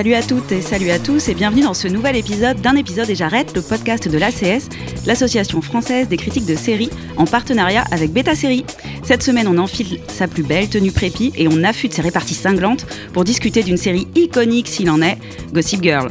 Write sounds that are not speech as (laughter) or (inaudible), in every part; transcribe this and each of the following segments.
Salut à toutes et salut à tous et bienvenue dans ce nouvel épisode d'un épisode et j'arrête, le podcast de l'ACS, l'association française des critiques de séries, en partenariat avec Beta Série. Cette semaine, on enfile sa plus belle tenue prépi et on affûte ses réparties cinglantes pour discuter d'une série iconique s'il en est, Gossip Girl.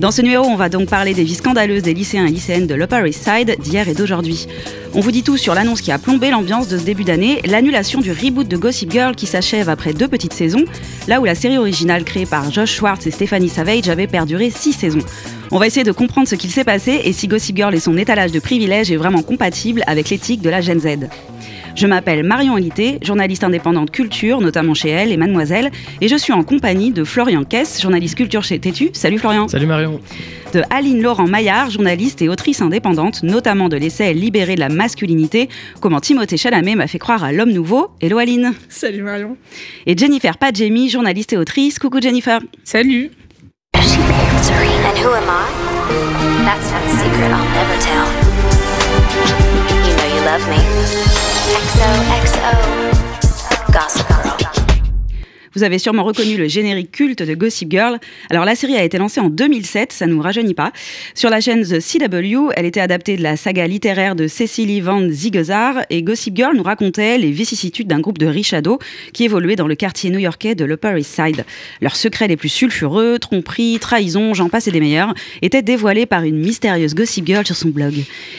Dans ce numéro, on va donc parler des vies scandaleuses des lycéens et lycéennes de l'Upper East Side d'hier et d'aujourd'hui. On vous dit tout sur l'annonce qui a plombé l'ambiance de ce début d'année, l'annulation du reboot de Gossip Girl qui s'achève après deux petites saisons, là où la série originale créée par Josh Schwartz et Stephanie Savage avait perduré six saisons. On va essayer de comprendre ce qu'il s'est passé et si Gossip Girl et son étalage de privilèges est vraiment compatible avec l'éthique de la Gen Z. Je m'appelle Marion Olité, journaliste indépendante culture, notamment chez Elle et Mademoiselle, et je suis en compagnie de Florian Kess, journaliste culture chez Tétu. Salut Florian. Salut Marion. De Aline Laurent Maillard, journaliste et autrice indépendante, notamment de l'essai Libérer la masculinité, comment Timothée Chalamet m'a fait croire à l'homme nouveau. Hello Aline. Salut Marion. Et Jennifer Padjemi, journaliste et autrice. Coucou Jennifer. Salut. And who am I? That's not a secret I'll never tell. You know you love me. XOXO. Vous avez sûrement reconnu le générique culte de Gossip Girl. Alors la série a été lancée en 2007, ça nous rajeunit pas. Sur la chaîne The CW, elle était adaptée de la saga littéraire de Cecily Van Zigezar et Gossip Girl nous racontait les vicissitudes d'un groupe de riches ados qui évoluaient dans le quartier new-yorkais de l'Upper East Side. Leurs secrets les plus sulfureux, tromperies, trahisons, j'en passe et des meilleurs, étaient dévoilés par une mystérieuse Gossip Girl sur son blog.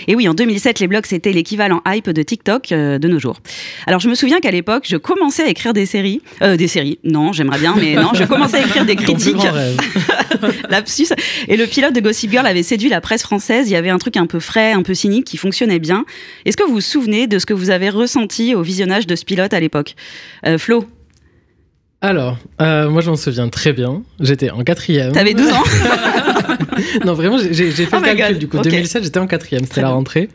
Et oui, en 2007, les blogs c'était l'équivalent hype de TikTok euh, de nos jours. Alors je me souviens qu'à l'époque, je commençais à écrire des séries, euh, des séries, non, j'aimerais bien, mais non, je commençais à écrire des critiques. (laughs) Lapsus. Et le pilote de Gossip Girl avait séduit la presse française. Il y avait un truc un peu frais, un peu cynique qui fonctionnait bien. Est-ce que vous vous souvenez de ce que vous avez ressenti au visionnage de ce pilote à l'époque? Euh, Flo, Alors, euh, moi je m'en souviens très bien. J'étais en quatrième. t'avais 12 ans (laughs) non, vraiment, j'ai fait Oh le calcul. God, Du coup, ok. 2007, j'étais en quatrième. C'était la rentrée.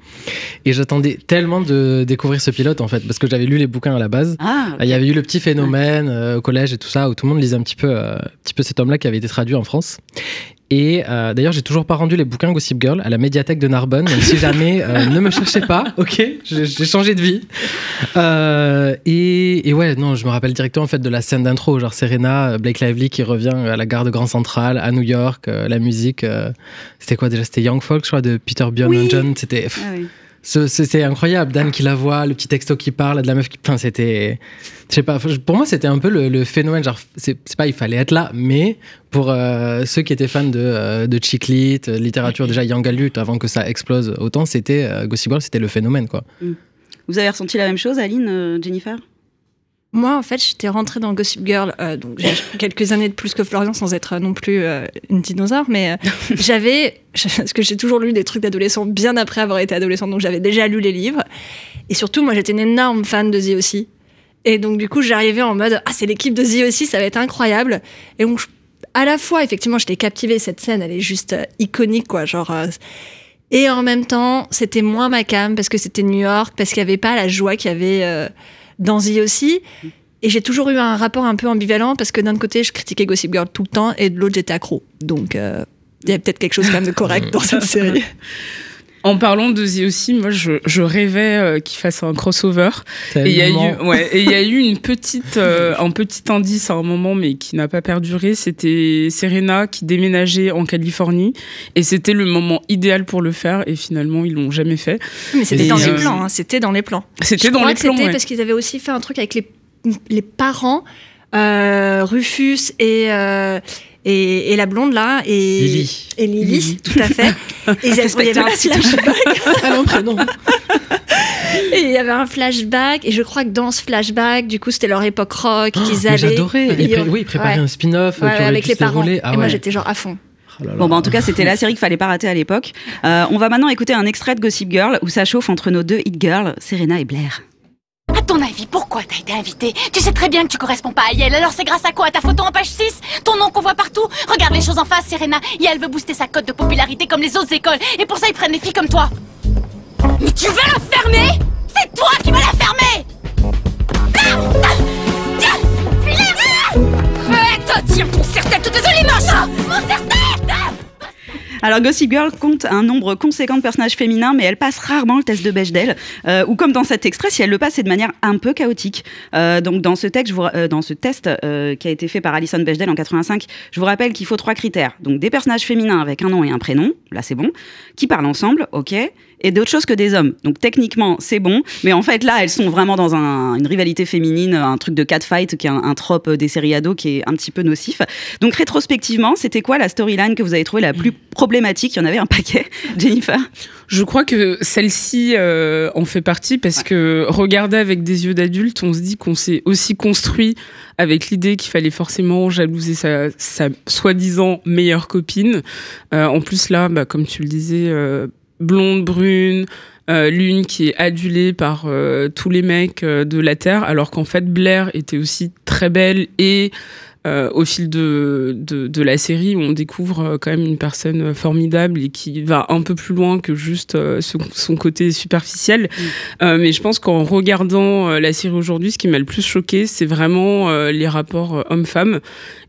Et j'attendais tellement de découvrir ce pilote, en fait, parce que j'avais lu les bouquins à la base. Ah, Il y avait eu le petit phénomène euh, au collège et tout ça, où tout le monde lisait un petit peu, euh, un petit peu cet homme-là qui avait été traduit en France. Et euh, d'ailleurs, j'ai toujours pas rendu les bouquins Gossip Girl à la médiathèque de Narbonne, même si jamais euh, ne me cherchez pas, (laughs) ok? J'ai changé de vie. Euh, et, et ouais, non, je me rappelle directement en fait de la scène d'intro, genre Serena, euh, Blake Lively qui revient à la gare de Grand Central à New York, la musique, c'était quoi déjà? C'était Young Folk, je crois, de Peter Bjorn Oui. John. C'était Ah oui. Ce- c'est incroyable. Dan qui la voit, le petit texto qui parle, de la meuf qui. Enfin, c'était. Je sais pas, pour moi, c'était un peu le, le phénomène. Genre, c'est pas il fallait être là, mais pour euh, ceux qui étaient fans de, euh, de chick lit, euh, littérature déjà young adult, avant que ça explose autant, c'était euh, Gossip Girl, c'était le phénomène, quoi. Vous avez ressenti la même chose, Aline, euh, Jennifer? Moi, en fait, j'étais rentrée dans Gossip Girl, euh, donc j'ai (laughs) quelques années de plus que Florian, sans être non plus euh, une dinosaure, mais euh, (laughs) j'avais, parce que j'ai toujours lu des trucs d'adolescents bien après avoir été adolescente, donc j'avais déjà lu les livres. Et surtout, moi, j'étais une énorme fan de The aussi. Et donc, du coup, j'arrivais en mode, ah, c'est l'équipe de The aussi, ça va être incroyable. Et donc, je- à la fois, effectivement, j'étais captivée, cette scène, elle est juste euh, iconique, quoi, genre. euh, et en même temps, c'était moins ma cam parce que c'était New York, parce qu'il n'y avait pas la joie qu'il y avait euh, dans The aussi. Et j'ai toujours eu un rapport un peu ambivalent parce que d'un côté, je critiquais Gossip Girl tout le temps et de l'autre, j'étais accro. Donc, euh, il y a peut-être quelque chose quand même de correct (laughs) dans cette série. En parlant de The aussi, moi je, je rêvais euh, qu'il fasse un crossover. Et il y a eu, ouais, et il y a eu une petite, euh, un petit indice à un moment, mais qui n'a pas perduré. C'était Serena qui déménageait en Californie, et c'était le moment idéal pour le faire. Et finalement, ils l'ont jamais fait. Mais c'était Et, dans euh, les plans, hein, c'était dans les plans. C'était Je dans crois les que plans. C'était parce qu'ils avaient aussi fait un truc avec les, les parents, euh, Rufus et, euh, et, et la blonde là, et Lily. Et Lily, tout à fait. Et ils (laughs) avaient- il y avait un (laughs) flashback. Ah non, prénom. Et il y avait un flashback, et je crois que dans ce flashback, du coup, c'était leur époque rock qu'ils Oh, Mais avaient. J'adorais. Et Il pré- il- Oui, il préparait ouais. un spin-off Ouais, avec les parents. Ah et moi, j'étais genre à fond. Oh là là. Bon, bah, en tout cas, c'était la série qu'il fallait pas rater à l'époque. Euh, on va maintenant écouter un extrait de Gossip Girl où ça chauffe entre nos deux hit girls, Serena et Blair. Ton avis, pourquoi t'as été invité Tu sais très bien que tu corresponds pas à Yael, alors c'est grâce à quoi Ta photo en page 6 Ton nom qu'on voit partout Regarde les choses en face, Serena. Yael veut booster sa cote de popularité comme les autres écoles, et pour ça ils prennent les filles comme toi. Mais tu vas la fermer C'est toi qui vas la fermer Tiens ton serre-tête, désolé, machin Mon Alors Gossip Girl compte un nombre conséquent de personnages féminins, mais elle passe rarement le test de Bechdel. Euh, ou comme dans cet extrait, si elle le passe, c'est de manière un peu chaotique. Euh, donc dans ce, texte, je vous, euh, dans ce test euh, qui a été fait par Alison Bechdel en 85, je vous rappelle qu'il faut trois critères. Donc des personnages féminins avec un nom et un prénom, là c'est bon, qui parlent ensemble, ok, et d'autres choses que des hommes. Donc techniquement, c'est bon, mais en fait là, elles sont vraiment dans un- une rivalité féminine, un truc de catfight qui est un, un trope des séries ados qui est un petit peu nocif. Donc rétrospectivement, c'était quoi la storyline que vous avez trouvé la plus problématique? Il y en avait un paquet, (laughs) Jennifer? Je crois que celle-ci euh, en fait partie parce que regarder avec des yeux d'adulte, on se dit qu'on s'est aussi construit avec l'idée qu'il fallait forcément jalouser sa, sa soi-disant meilleure copine. Euh, en plus là, bah, comme tu le disais, euh, blonde, brune, euh, l'une qui est adulée par euh, tous les mecs euh, de la Terre, alors qu'en fait Blair était aussi très belle et euh, au fil de, de, de la série, on découvre euh, quand même une personne formidable et qui va un peu plus loin que juste euh, son, son côté superficiel. Mais je pense qu'en regardant la série aujourd'hui, ce qui m'a le plus choqué, c'est vraiment les rapports hommes-femmes.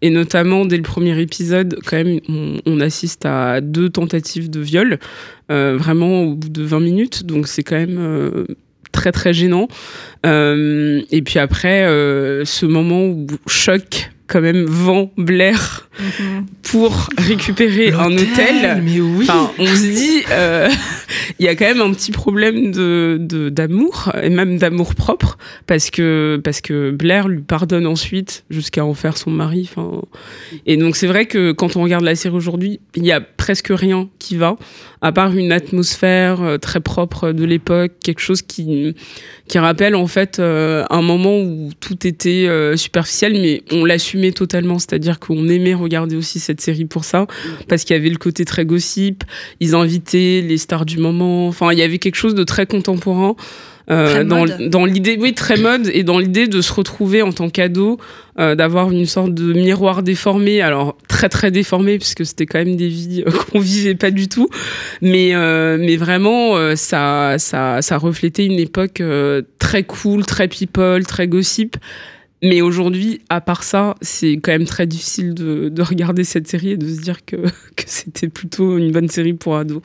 Et notamment, dès le premier épisode, quand même, on, on assiste à deux tentatives de viol, vraiment au bout de 20 minutes. Donc c'est quand même... très très gênant Euh, et puis après euh, ce moment où choc quand même vend Blair pour récupérer un hôtel Mais oui. Enfin, on se dit, euh, (laughs) il y a quand même un petit problème de d'amour et même d'amour propre parce que parce que Blair lui pardonne ensuite jusqu'à en faire son mari. Enfin, et donc c'est vrai que quand on regarde la série aujourd'hui, il y a presque rien qui va à part une atmosphère euh, très propre de l'époque, quelque chose qui qui rappelle en fait euh, un moment où tout était euh, superficiel, mais on l'assumait totalement, c'est-à-dire qu'on aimait regarder aussi cette série pour ça, parce qu'il y avait le côté très gossip, ils invitaient les stars du moment, enfin il y avait quelque chose de très contemporain. Euh, dans, l'idée, oui, très mode, et dans l'idée de se retrouver en tant qu'ado, euh, d'avoir une sorte de miroir déformé, alors très très déformé, puisque c'était quand même des vies euh, (laughs) qu'on vivait pas du tout, mais, mais vraiment, ça, ça, ça reflétait une époque très cool, très people, très gossip. Mais aujourd'hui, à part ça, c'est quand même très difficile de, de regarder cette série et de se dire que, (laughs) que c'était plutôt une bonne série pour ados.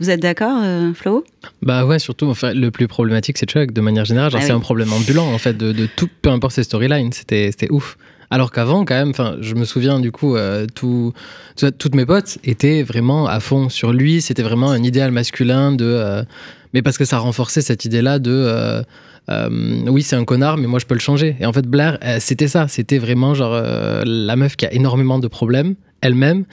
Vous êtes d'accord, euh, Flo? Bah ouais, surtout, enfin, le plus problématique, c'est Chuck, de manière générale. Ah c'est oui. un problème ambulant, en fait, de, de tout, peu importe ses storylines. C'était, c'était ouf. Alors qu'avant, quand même, enfin, je me souviens, du coup, euh, tout, toutes mes potes étaient vraiment à fond sur lui. C'était vraiment un idéal masculin de. euh, mais parce que ça renforçait cette idée-là de. euh, oui, c'est un connard, mais moi je peux le changer. Et en fait, Blair, c'était ça. C'était vraiment genre la meuf qui a énormément de problèmes, elle-même,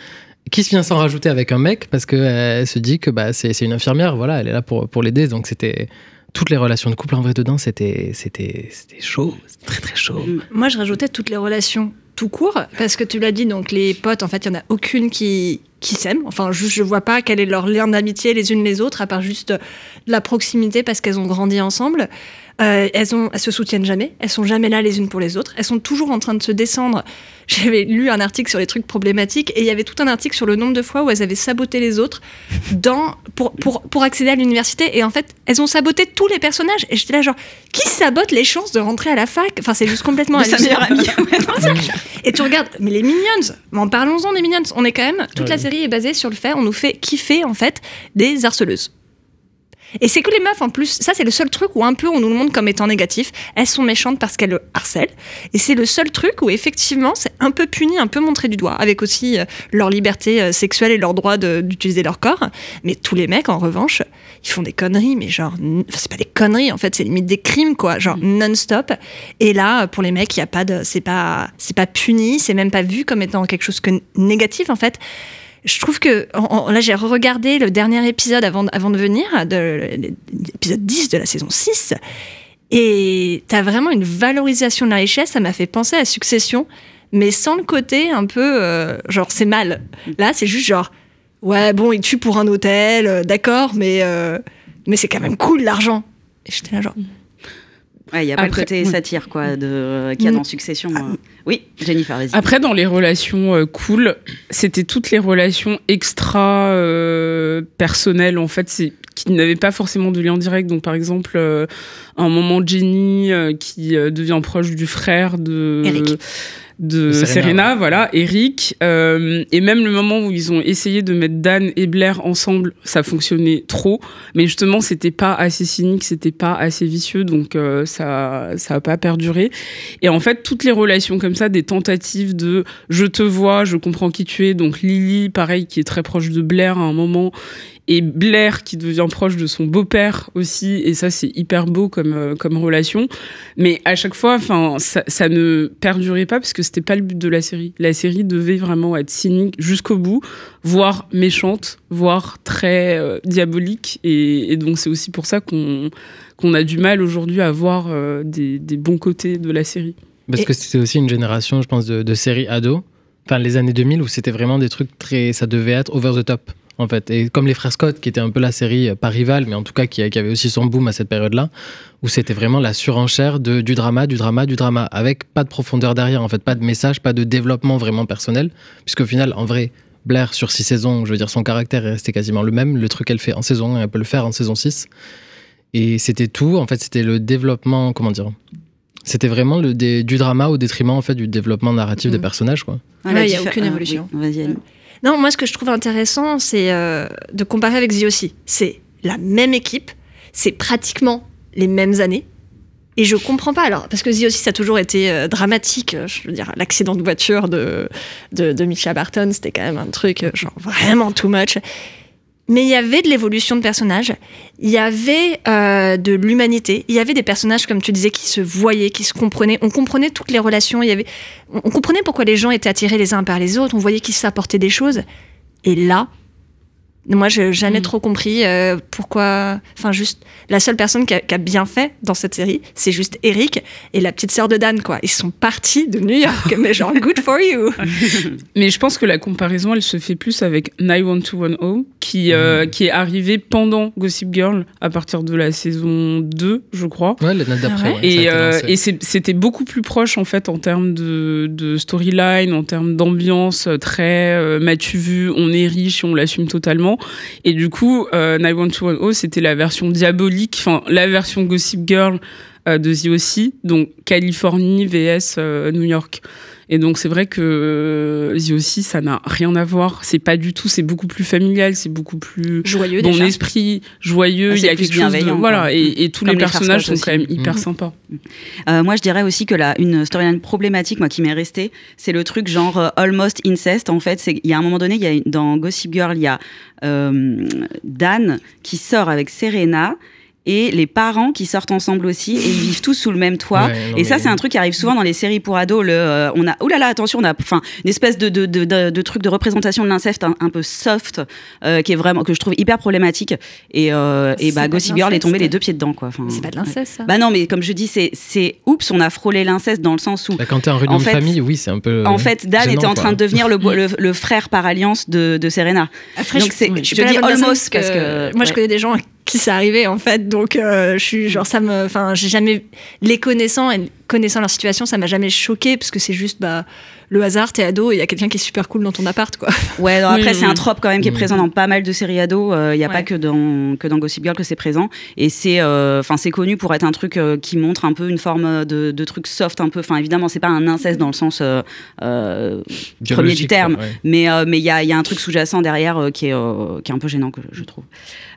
qui se vient s'en rajouter avec un mec parce qu'elle se dit que bah, c'est une infirmière, voilà, elle est là pour, pour l'aider. Donc c'était. Toutes les relations de couple en vrai dedans, c'était c'était chaud, très très chaud. Moi, je rajoutais toutes les relations tout court, parce que tu l'as dit, donc les potes, en fait, il y en a aucune qui, qui s'aiment. Enfin, juste, je vois pas quel est leur lien d'amitié les unes les autres, à part juste la proximité parce qu'elles ont grandi ensemble. Euh, elles, ont, elles se soutiennent jamais, elles sont jamais là les unes pour les autres, elles sont toujours en train de se descendre. (laughs) J'avais lu un article sur les trucs problématiques et il y avait tout un article sur le nombre de fois où elles avaient saboté les autres dans, pour, pour, pour accéder à l'université. Et en fait, elles ont saboté tous les personnages. Et j'étais là, genre, qui sabote les chances de rentrer à la fac? Enfin, c'est juste complètement (laughs) sa meilleure amie. (laughs) Et tu regardes, mais les Minions, mais en parlons-en des Minions, on est quand même, toute la série est basée sur le fait, on nous fait kiffer en fait des harceleuses. Et c'est que les meufs en plus, ça c'est le seul truc où un peu on nous le montre comme étant négatif. Elles sont méchantes parce qu'elles le harcèlent. Et c'est le seul truc où effectivement c'est un peu puni, un peu montré du doigt, avec aussi euh, leur liberté euh, sexuelle et leur droit d'utiliser leur corps. Mais tous les mecs en revanche, ils font des conneries, mais genre, c'est pas des conneries en fait, c'est limite des crimes quoi, genre non-stop. Et là, pour les mecs, il y a pas de, c'est pas, c'est pas puni, c'est même pas vu comme étant quelque chose que négatif en fait. Je trouve que là j'ai regardé le dernier épisode avant, de- venir, de l'épisode 10 de la saison 6, et t'as vraiment une valorisation de la richesse, ça m'a fait penser à Succession, mais sans le côté un peu euh, genre c'est mal. Là c'est juste genre ouais bon il tue pour un hôtel, euh, d'accord, mais, euh, mais c'est quand même cool l'argent. Et j'étais là genre Il n'y a pas le côté satire quoi, de, qu'il y a dans Succession. Euh. Oui, Jennifer, vas-y. Après, dans les relations euh, cool, c'était toutes les relations extra euh, personnelles, en fait, c'est qui n'avaient pas forcément de lien direct. Donc, par exemple, un moment Jenny qui devient proche du frère de de Serena, voilà, Eric, euh, et même le moment où ils ont essayé de mettre Dan et Blair ensemble, ça fonctionnait trop, mais justement c'était pas assez cynique, c'était pas assez vicieux, donc euh, ça ça a pas perduré. Et en fait toutes les relations comme ça, des tentatives de je te vois, je comprends qui tu es, donc Lily, pareil, qui est très proche de Blair à un moment, et Blair qui devient proche de son beau-père aussi et ça c'est hyper beau comme euh, comme relation. Mais à chaque fois enfin ça, ça, ne perdurait pas parce que c'était pas le but de la série. La série devait vraiment être cynique jusqu'au bout voire méchante voire très euh, diabolique. Et, et donc c'est aussi pour ça qu'on qu'on a du mal aujourd'hui à voir euh, des, des, bons côtés de la série. Parce que c'était aussi une génération je pense de, de séries ados. Enfin les années 2000 où c'était vraiment des trucs très ça devait être over the top en fait. Et comme les frères Scott, qui était un peu la série, euh, pas rivale, mais en tout cas qui, avait aussi son boom à cette période-là, où c'était vraiment la surenchère de, du drama, du drama, du drama, avec pas de profondeur derrière, en fait, pas de message, pas de développement vraiment personnel, puisqu'au final, en vrai, Blair, sur six saisons, je veux dire, son caractère est resté quasiment le même. Le truc qu'elle fait en saison 1, elle peut le faire en saison 6. Et c'était tout, en fait, c'était le développement, comment dire c'était vraiment le, du drama au détriment en fait du développement narratif des mmh. personnages quoi. il n'y a aucune évolution. Non, moi, ce que je trouve intéressant, c'est euh, de comparer avec The aussi. C'est la même équipe, c'est pratiquement les mêmes années. Et je comprends pas alors, parce que The aussi, ça a toujours été euh, dramatique. Je veux dire, l'accident de voiture de, de, de Barton, c'était quand même un truc, euh, genre vraiment too much. Mais il y avait de l'évolution de personnages, il y avait euh, de l'humanité, il y avait des personnages, comme tu disais, qui se voyaient, qui se comprenaient. On comprenait toutes les relations, il y avait... on comprenait pourquoi les gens étaient attirés les uns par les autres, on voyait qu'ils s'apportaient des choses. Et là, moi, j'ai jamais mm. trop compris euh, pourquoi. Enfin, juste la seule personne qui a, bien fait dans cette série, c'est juste Eric et la petite sœur de Dan, quoi. Ils sont partis de New York, (laughs) mais genre good for you. (laughs) mais je pense que la comparaison, elle se fait plus avec 91210, qui euh, mm. qui est arrivé pendant Gossip Girl à partir de la saison 2, je crois. Ouais, l'année d'après. Ah et, euh, et c'était beaucoup plus proche en fait en termes de, de storyline, en termes d'ambiance, très m'as-tu vu, on est riche, et on l'assume totalement. Et du coup, euh, 91210, c'était la version diabolique, enfin, la version Gossip Girl euh, de The aussi, donc Californie vs euh, New York. Et donc c'est vrai que euh, The aussi, ça n'a rien à voir. C'est pas du tout. C'est beaucoup plus familial. C'est beaucoup plus joyeux. Bon esprit, joyeux. Ah, il y a quelque chose de voilà. Et, tous les personnages sont quand même hyper mhm. sympas. Euh, moi, je dirais aussi que là, une storyline problématique, moi, qui m'est restée, c'est le truc genre euh, almost incest. En fait, il y a un moment donné, il y a dans Gossip Girl, il y a Dan qui sort avec Serena et les parents qui sortent ensemble aussi et ils vivent tous sous le même toit. et ça, c'est un truc qui arrive souvent dans les séries pour ados. Le, euh, on a, oh là là, attention, on a, enfin, une espèce de, de, de, de, truc de représentation de l'inceste un, peu soft, euh, qui est vraiment que je trouve hyper problématique. Et, euh, et bah, Gossip Girl est tombé les deux pieds dedans, quoi. Enfin, c'est pas de l'inceste, ça. Bah non, mais comme je dis, c'est, c'est, oups, on a frôlé l'inceste dans le sens où. Bah, quand t'es en réunion de famille, oui, c'est un peu. En fait, Dan était en train de devenir (laughs) le, le, frère par alliance de, de Serena. Après, Donc c'est, je, dis almost parce que, moi, je connais des gens qui s'est arrivé en fait. Donc euh, je suis genre ça me, enfin j'ai jamais les connaissant et connaissant leur situation, ça m'a jamais choqué parce que c'est juste bah le hasard, t'es ado et il y a quelqu'un qui est super cool dans ton appart, quoi. Ouais, après, c'est un trope quand même qui est présent dans pas mal de séries ados. Il n'y a pas que dans, que dans Gossip Girl que c'est présent. Et c'est euh, enfin c'est connu pour être un truc euh, qui montre un peu une forme de, de truc soft, un peu. Enfin, évidemment, c'est pas un inceste dans le sens euh, premier du terme. Mais mais il y, a, y a un truc sous-jacent derrière qui, est, qui est un peu gênant, que je trouve.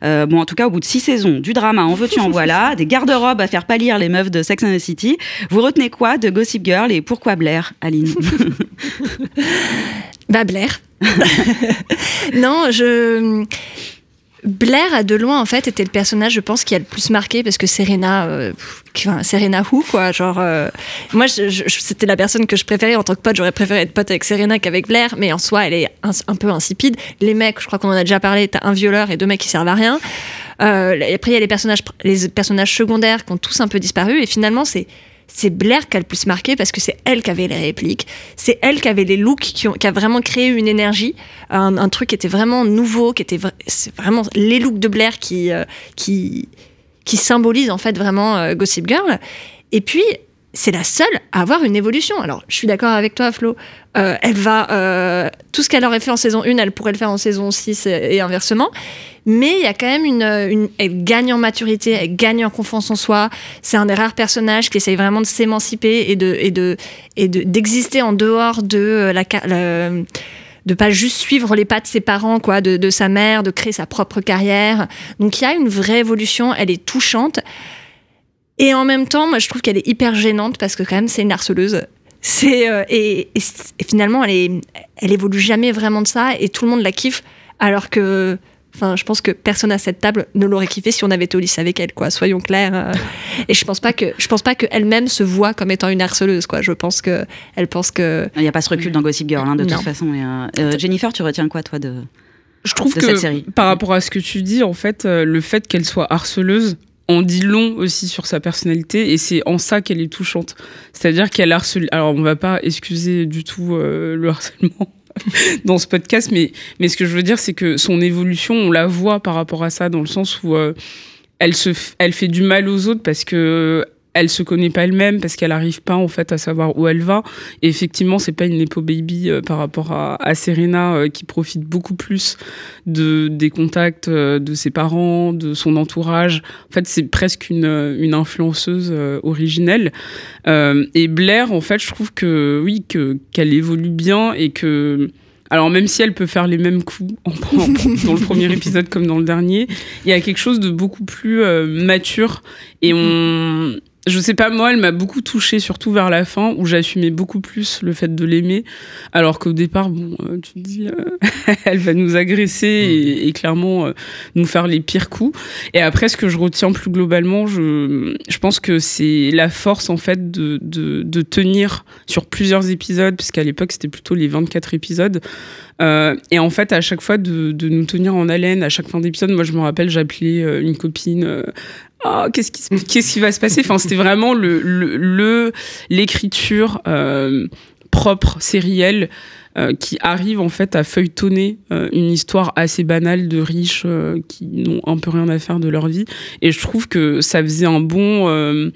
bon, en tout cas, au bout de six saisons, du drama, en veux-tu, en voilà, des garde-robes à faire pâlir les meufs de Sex and the City, vous retenez quoi de Gossip Girl et pourquoi Blair, Aline? Bah Blair. (laughs) non, je... Blair, à de loin, en fait, était le personnage, je pense, qui a le plus marqué parce que Serena, euh, Serena Who, quoi. Genre, euh, moi, c'était la personne que je préférais en tant que pote. J'aurais préféré être pote avec Serena qu'avec Blair, mais en soi, elle est un, peu insipide. Les mecs, je crois qu'on en a déjà parlé, t'as un violeur et deux mecs qui servent à rien. Euh, après, il y a les personnages, les personnages secondaires qui ont tous un peu disparu, et finalement, c'est c'est Blair qui a le plus marqué parce que c'est elle qui avait les répliques, c'est elle qui avait les looks, qui, ont, a vraiment créé une énergie, un, truc qui était vraiment nouveau, qui était vraiment les looks de Blair qui, euh, qui, qui symbolisent en fait vraiment euh, Gossip Girl. Et puis, c'est la seule à avoir une évolution. Alors, je suis d'accord avec toi, Flo. Euh, elle va. Euh, tout ce qu'elle aurait fait en saison 1, elle pourrait le faire en saison 6 et, inversement. Mais il y a quand même une, Elle gagne en maturité, elle gagne en confiance en soi. C'est un des rares personnages qui essaye vraiment de s'émanciper et de et de et d'exister en dehors de la, la de pas juste suivre les pas de ses parents, quoi, de, sa mère, de créer sa propre carrière. Donc il y a une vraie évolution, elle est touchante. Et en même temps, moi, je trouve qu'elle est hyper gênante parce que quand même, c'est une harceleuse. C'est euh, et, finalement, elle, est, elle évolue jamais vraiment de ça et tout le monde la kiffe. Alors que, enfin, je pense que personne à cette table ne l'aurait kiffé si on avait été au lycée avec elle, quoi. Soyons clairs. Euh. et je pense pas que, je pense pas qu'elle-même se voit comme étant une harceleuse, quoi. Je pense que elle pense que. Il n'y a pas ce recul dans Gossip Girl, hein, de toute façon. Euh, Jennifer, tu retiens quoi, toi, de je trouve que par rapport à ce que tu dis, en fait, le fait qu'elle soit harceleuse, on dit long aussi sur sa personnalité et c'est en ça qu'elle est touchante. C'est-à-dire qu'elle harcèle. Alors, on va pas excuser du tout euh, le harcèlement (laughs) dans ce podcast, mais, mais ce que je veux dire, c'est que son évolution, on la voit par rapport à ça, dans le sens où euh, elle, se elle fait du mal aux autres parce que elle se connaît pas elle-même parce qu'elle arrive pas en fait à savoir où elle va. Et effectivement, c'est pas une nepo baby euh, par rapport à, Serena euh, qui profite beaucoup plus de des contacts euh, de ses parents, de son entourage. En fait, c'est presque une, une influenceuse originelle. et Blair, en fait, je trouve que oui, que qu'elle évolue bien et que alors même si elle peut faire les mêmes coups (laughs) dans le premier épisode comme dans le dernier, il y a quelque chose de beaucoup plus mature et on je sais pas, moi, elle m'a beaucoup touchée, surtout vers la fin, où j'assumais beaucoup plus le fait de l'aimer. Alors qu'au départ, bon, euh, tu te dis, euh, (laughs) elle va nous agresser et, et clairement euh, nous faire les pires coups. Et après, ce que je retiens plus globalement, je, je pense que c'est la force, en fait, de, de, de tenir sur plusieurs épisodes, puisqu'à l'époque, c'était plutôt les 24 épisodes. et en fait, à chaque fois, de, de, nous tenir en haleine, à chaque fin d'épisode, moi, je me rappelle, j'appelais une copine oh, qu'est-ce qui, va se passer? Enfin, c'était vraiment le, l'écriture euh, propre, sérielle. Euh, qui arrive en fait à feuilletonner euh, une histoire assez banale de riches qui n'ont un peu rien à faire de leur vie et je trouve que ça faisait un bon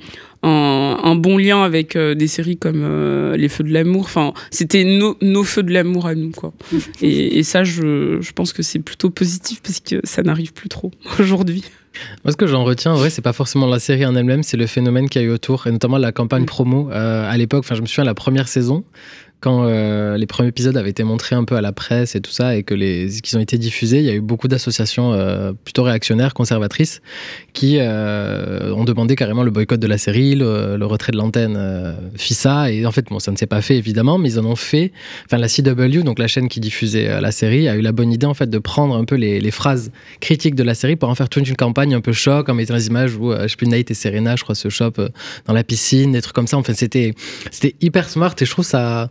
un, bon lien avec des séries comme Les Feux de l'amour. Enfin, c'était nos, nos feux de l'amour à nous, quoi. (laughs) et, et, ça, je, je pense que c'est plutôt positif parce que ça n'arrive plus trop (laughs) aujourd'hui. Moi, ce que j'en retiens, en vrai, c'est pas forcément la série en elle-même, c'est le phénomène qu'il y a eu autour, et notamment la campagne mm. promo euh, à l'époque. Enfin, je me souviens la première saison, quand euh, les premiers épisodes avaient été montrés un peu à la presse et tout ça, et que les qu'ils ont été diffusés, il y a eu beaucoup d'associations euh, plutôt réactionnaires, conservatrices, qui euh, ont demandé carrément le boycott de la série, le, retrait de l'antenne FISA. Et en fait, bon, ça ne s'est pas fait évidemment, mais ils en ont fait. Enfin, la CW, donc la chaîne qui diffusait la série, a eu la bonne idée en fait de prendre un peu les, les phrases critiques de la série pour en faire toute une campagne un peu choc, en mettant des images où je sais plus Nate et Serena, je crois, se chopent dans la piscine, des trucs comme ça. Enfin, c'était c'était hyper smart et je trouve ça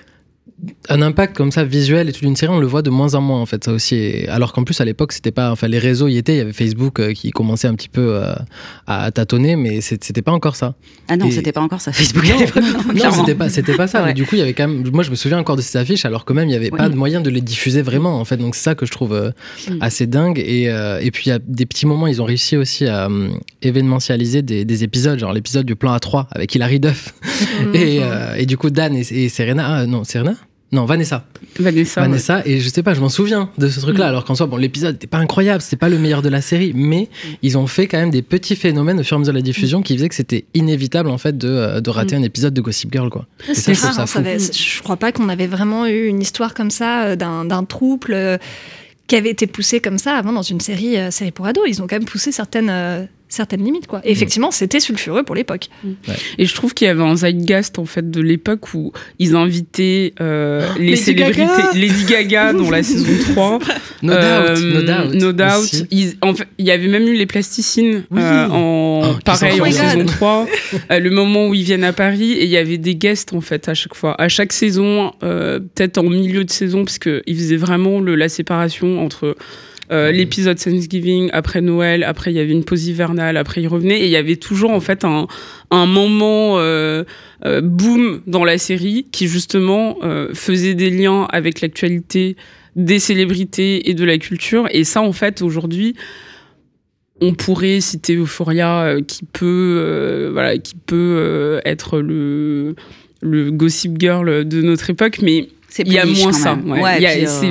un impact comme ça visuel et toute une série on le voit de moins en moins en fait ça aussi alors qu'en plus à l'époque c'était pas enfin les réseaux y étaient il y avait Facebook euh, qui commençait un petit peu euh, à tâtonner mais c'était pas encore ça. Ah non c'était pas encore ça Facebook non, c'était pas c'était pas ça mais du coup il y avait quand même moi je me souviens encore de ces affiches alors que même il y avait pas de moyen de les diffuser vraiment en fait donc c'est ça que je trouve euh, mm. assez dingue et, et puis il y a des petits moments ils ont réussi aussi à événementialiser des, épisodes genre l'épisode du plan A3 avec Hilary Duff. Mm. (laughs) et, et, du coup Dan et, et Serena ah, non Serena? Non, Vanessa. Vanessa. Vanessa. Et je sais pas, je m'en souviens de ce truc-là. Mm. Alors qu'en soi, bon, l'épisode n'était pas incroyable, c'était pas le meilleur de la série, mais mm. ils ont fait quand même des petits phénomènes au fur et à mesure de la diffusion qui faisaient que c'était inévitable en fait de, euh, de rater mm. un épisode de Gossip Girl, quoi. C'est rare. Ça, hein, je crois pas qu'on avait vraiment eu une histoire comme ça euh, d'un trouble euh, qui avait été poussé comme ça avant dans une série, série pour ados. Ils ont quand même poussé certaines certaines limites quoi. Et effectivement, c'était sulfureux pour l'époque. Mm. Et je trouve qu'il y avait un zeitgeist en fait de l'époque où ils invitaient euh, oh, (gasps) les célébrités, Lady Gaga dans la (laughs) saison 3. No doubt, no doubt. No doubt. en fait, il y avait même eu les plasticines euh, en oh, pareil en saison 3. Euh, le moment où ils viennent à Paris et il y avait des guests en fait à chaque fois, à chaque saison, peut-être en milieu de saison parce que ils faisaient vraiment le, la séparation entre euh, l'épisode Thanksgiving, après Noël, après il y avait une pause hivernale, après il revenait. Et il y avait toujours en fait un, un moment euh, euh, boom dans la série qui justement faisait des liens avec l'actualité des célébrités et de la culture. Et ça en fait aujourd'hui on pourrait citer Euphoria qui peut, voilà, qui peut être le, le Gossip Girl de notre époque, mais il y a moins ça.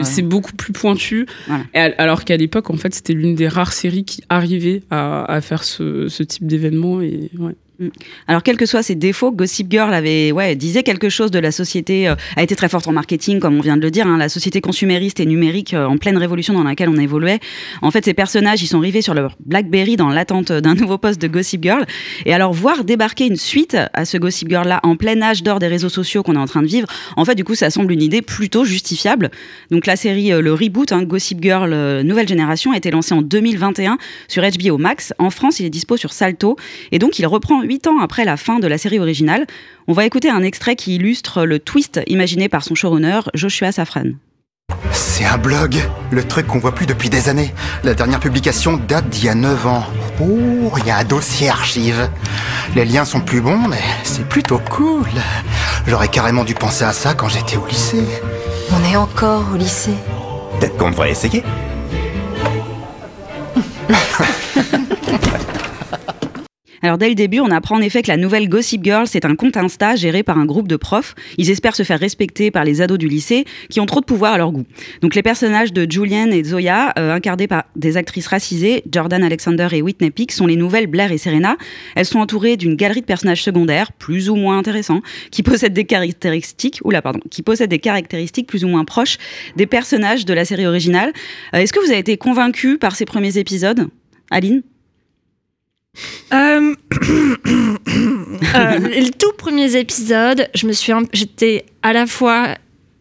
c'est beaucoup plus pointu. alors qu'à l'époque, en fait, c'était l'une des rares séries qui arrivait à, faire ce, ce type d'événement. Et ouais. Mm. Alors, quels que soient ses défauts, Gossip Girl avait, ouais, disait quelque chose de la société, euh, a été très forte en marketing, comme on vient de le dire, hein, la société consumériste et numérique euh, en pleine révolution dans laquelle on évoluait. En fait, ces personnages, ils sont arrivés sur leur Blackberry dans l'attente d'un (laughs) nouveau poste de Gossip Girl. Et alors, voir débarquer une suite à ce Gossip Girl-là en plein âge d'or des réseaux sociaux qu'on est en train de vivre, en fait, du coup, ça semble une idée plutôt justifiable. Donc, la série, euh, le reboot, hein, Gossip Girl Nouvelle Génération, a été lancé en 2021 sur HBO Max. En France, il est dispo sur Salto. Et donc, il reprend huit ans après la fin de la série originale. On va écouter un extrait qui illustre le twist imaginé par son showrunner, Joshua Safran. C'est un blog, le truc qu'on voit plus depuis des années. La dernière publication date d'il y a 9 ans. Oh, il y a un dossier archive. Les liens sont plus bons, mais c'est plutôt cool. J'aurais carrément dû penser à ça quand j'étais au lycée. On est encore au lycée. Peut-être qu'on devrait essayer. (laughs) Alors dès le début, on apprend en effet que la nouvelle Gossip Girl, c'est un compte Insta géré par un groupe de profs. Ils espèrent se faire respecter par les ados du lycée qui ont trop de pouvoir à leur goût. Donc les personnages de Julian et Zoya, euh, incarnés par des actrices racisées, Jordan Alexander et Whitney Peak, sont les nouvelles Blair et Serena. Elles sont entourées d'une galerie de personnages secondaires, plus ou moins intéressants, qui possèdent des caractéristiques, oula pardon, qui possèdent des caractéristiques plus ou moins proches des personnages de la série originale. Euh, est-ce que vous avez été convaincu par ces premiers épisodes, Aline? Euh, (coughs) euh, les tout premiers épisodes, je me suis, j'étais à la fois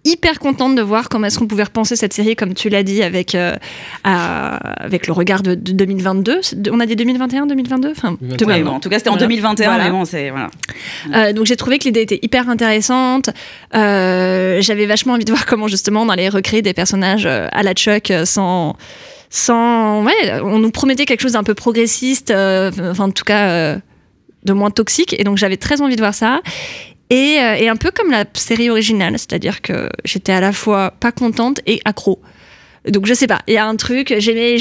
hyper contente de voir comment est-ce qu'on pouvait repenser cette série, comme tu l'as dit, avec, euh, avec le regard de, 2022. On a dit 2021, 2022 enfin, En tout cas, c'était en 2021, mais bon, c'est. Voilà. donc j'ai trouvé que l'idée était hyper intéressante. J'avais vachement envie de voir comment justement on allait recréer des personnages à la Chuck sans on nous promettait quelque chose d'un peu progressiste, euh, enfin, en tout cas, euh, de moins toxique. Et donc, j'avais très envie de voir ça. Et, euh, et un peu comme la série originale, c'est-à-dire que j'étais à la fois pas contente et accro. Donc je sais pas, il y a un truc, j'aimais,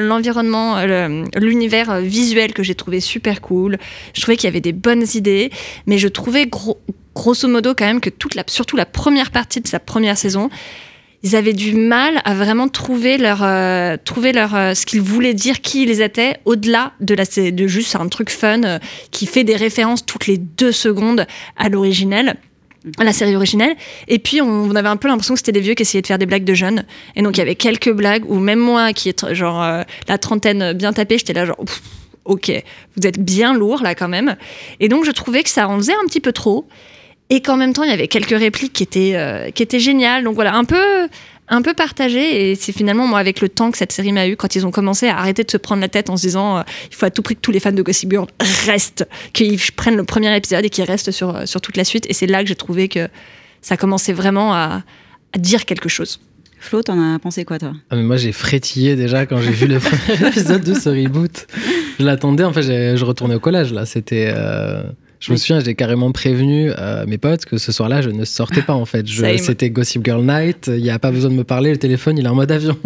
l'environnement, l'univers visuel que j'ai trouvé super cool. Je trouvais qu'il y avait des bonnes idées, mais je trouvais grosso modo quand même que surtout la première partie de sa première saison, ils avaient du mal à vraiment trouver leur, euh, trouver leur, euh, ce qu'ils voulaient dire, qui ils étaient, au-delà de, la, de juste un truc fun euh, qui fait des références toutes les deux secondes à l'originel à la série originelle. Et puis, on, avait un peu l'impression que c'était des vieux qui essayaient de faire des blagues de jeunes. Et donc, il y avait quelques blagues où même moi, qui est genre la trentaine bien tapée, j'étais là genre, ok, vous êtes bien lourd là quand même. Et donc, je trouvais que ça en faisait un petit peu trop et qu'en même temps il y avait quelques répliques qui étaient euh, qui étaient géniales. Donc voilà un peu un peu partagé. Et c'est finalement moi avec le temps que cette série m'a eu quand ils ont commencé à arrêter de se prendre la tête en se disant euh, il faut à tout prix que tous les fans de Gossip Girl restent qu'ils prennent le premier épisode et qu'ils restent sur euh, sur toute la suite. Et c'est là que j'ai trouvé que ça commençait vraiment à, à dire quelque chose. Flo, t'en as pensé quoi toi? Ah, mais Moi j'ai frétillé déjà quand j'ai vu le (laughs) premier épisode de ce reboot. Je l'attendais, en fait je retournais au collège là, c'était... Je me souviens, j'ai carrément prévenu euh, mes potes que ce soir-là, je ne sortais pas en fait. C'était Gossip Girl Night, il n'y a pas besoin de me parler, le téléphone il est en mode avion.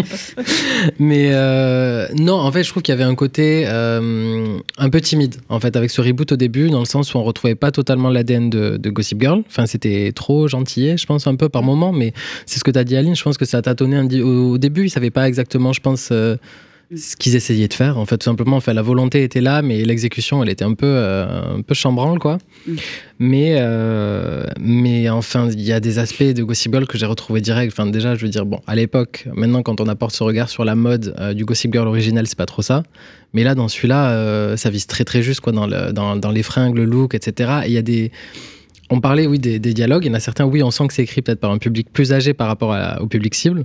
(laughs) Mais euh, non, en fait, je trouve qu'il y avait un côté euh, un peu timide en fait avec ce reboot au début, dans le sens où on retrouvait pas totalement l'ADN de, de, Gossip Girl. Enfin, c'était trop gentil, je pense, un peu par moment, mais c'est ce que tu as dit, Aline. Je pense que ça t'a tâtonné au, au début, ils savaient pas exactement, je pense ce qu'ils essayaient de faire. En fait, tout simplement, enfin, la volonté était là, mais l'exécution, elle était un peu, euh, un peu chambranle, quoi. Mm. Mais, euh, mais enfin, il y a des aspects de Gossip Girl que j'ai retrouvé direct. Enfin, déjà, je veux dire, bon, à l'époque, maintenant, quand on apporte ce regard sur la mode euh, du Gossip Girl original, c'est pas trop ça. Mais là, dans celui-là, ça vise très, très juste, quoi, dans, le, dans, dans les fringues, le look, etc. Et il y a des on parlait, oui, des, dialogues. Il y en a certains, oui, on sent que c'est écrit peut-être par un public plus âgé par rapport au public cible.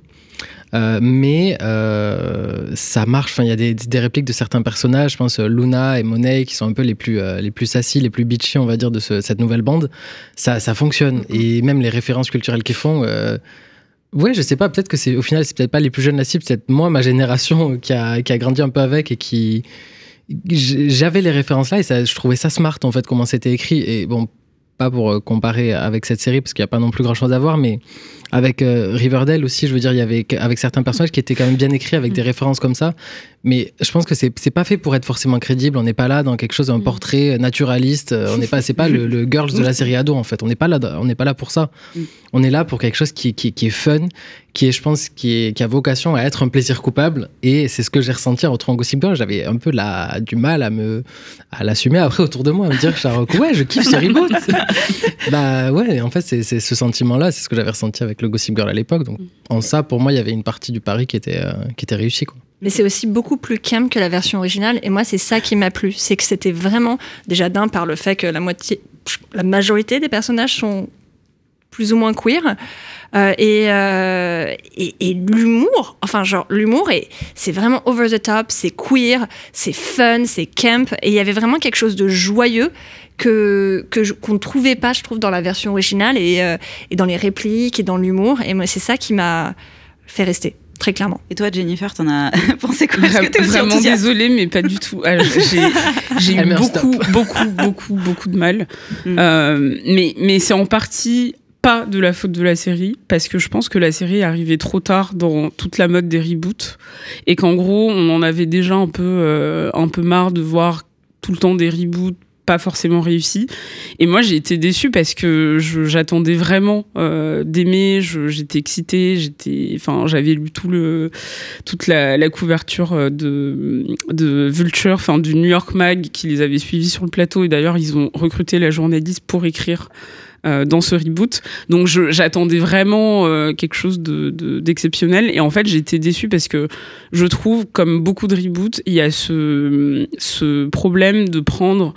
Euh, mais euh, ça marche. Enfin, il y a des, répliques de certains personnages. Je pense Luna et Monet, qui sont un peu les plus, euh, les plus sassy, les plus bitchy, on va dire, de cette nouvelle bande. Ça, ça fonctionne. Mm-hmm. Et même les références culturelles qu'ils font. Ouais, je sais pas, peut-être que c'est au final, c'est peut-être pas les plus jeunes la cible, c'est moi, ma génération (laughs) qui a, qui a grandi un peu avec et qui. J'avais les références là et ça, je trouvais ça smart en fait, comment c'était écrit. Et bon, pas pour euh, comparer avec cette série parce qu'il n'y a pas non plus grand chose à voir, mais avec euh, Riverdale aussi, je veux dire, il y avait avec certains personnages qui étaient quand même bien écrits avec des mm. références comme ça, Mais je pense que c'est pas fait pour être forcément crédible. On n'est pas là dans quelque chose d'un mm. portrait naturaliste. On n'est pas, c'est pas le, le, girls de la série ado en fait. On n'est pas là, on n'est pas là pour ça. Mm. On est là pour quelque chose qui, qui, qui est fun, qui est, je pense, qui, est, qui a vocation à être un plaisir coupable. Et c'est ce que j'ai ressenti en retrouvant Gossip Girl. J'avais un peu la, du mal à me, à l'assumer après autour de moi, à me dire que ouais, je kiffe ce reboot. (laughs) bah ouais, en fait, c'est ce sentiment-là, c'est ce que j'avais ressenti avec le Gossip Girl à l'époque. Donc, en ça, pour moi, il y avait une partie du pari qui était, euh, qui était réussie, quoi. Mais c'est aussi beaucoup plus calme que la version originale. Et moi, c'est ça qui m'a plu. C'est que c'était vraiment, déjà d'un, par le fait que la moitié, la majorité des personnages sont plus ou moins queer. Euh, euh, et, et, l'humour, enfin genre l'humour, c'est vraiment over the top, c'est queer, c'est fun, c'est camp, et il y avait vraiment quelque chose de joyeux que qu'on ne trouvait pas, je trouve, dans la version originale et, euh, et dans les répliques et dans l'humour. Et moi, c'est ça qui m'a fait rester très clairement. Et toi, Jennifer, t'en as (laughs) pensé quoi? Vraiment désolée, mais pas du tout. (laughs) J'ai eu beaucoup, beaucoup, beaucoup, beaucoup de mal. Mm. mais mais c'est en partie pas de la faute de la série, parce que je pense que la série est arrivée trop tard dans toute la mode des reboots, et qu'en gros, on en avait déjà un peu, euh, un peu marre de voir tout le temps des reboots pas forcément réussis. Et moi, j'ai été déçue parce que j'attendais vraiment euh, d'aimer. J'étais excitée. J'étais, enfin, j'avais lu tout le, toute la, couverture euh, de, de Vulture, enfin du New York Mag, qui les avait suivis sur le plateau. Et d'ailleurs, ils ont recruté la journaliste pour écrire euh, dans ce reboot. Donc j'attendais vraiment quelque chose d'exceptionnel. De, et en fait, été déçue parce que je trouve, comme beaucoup de reboots, il y a ce, ce problème de prendre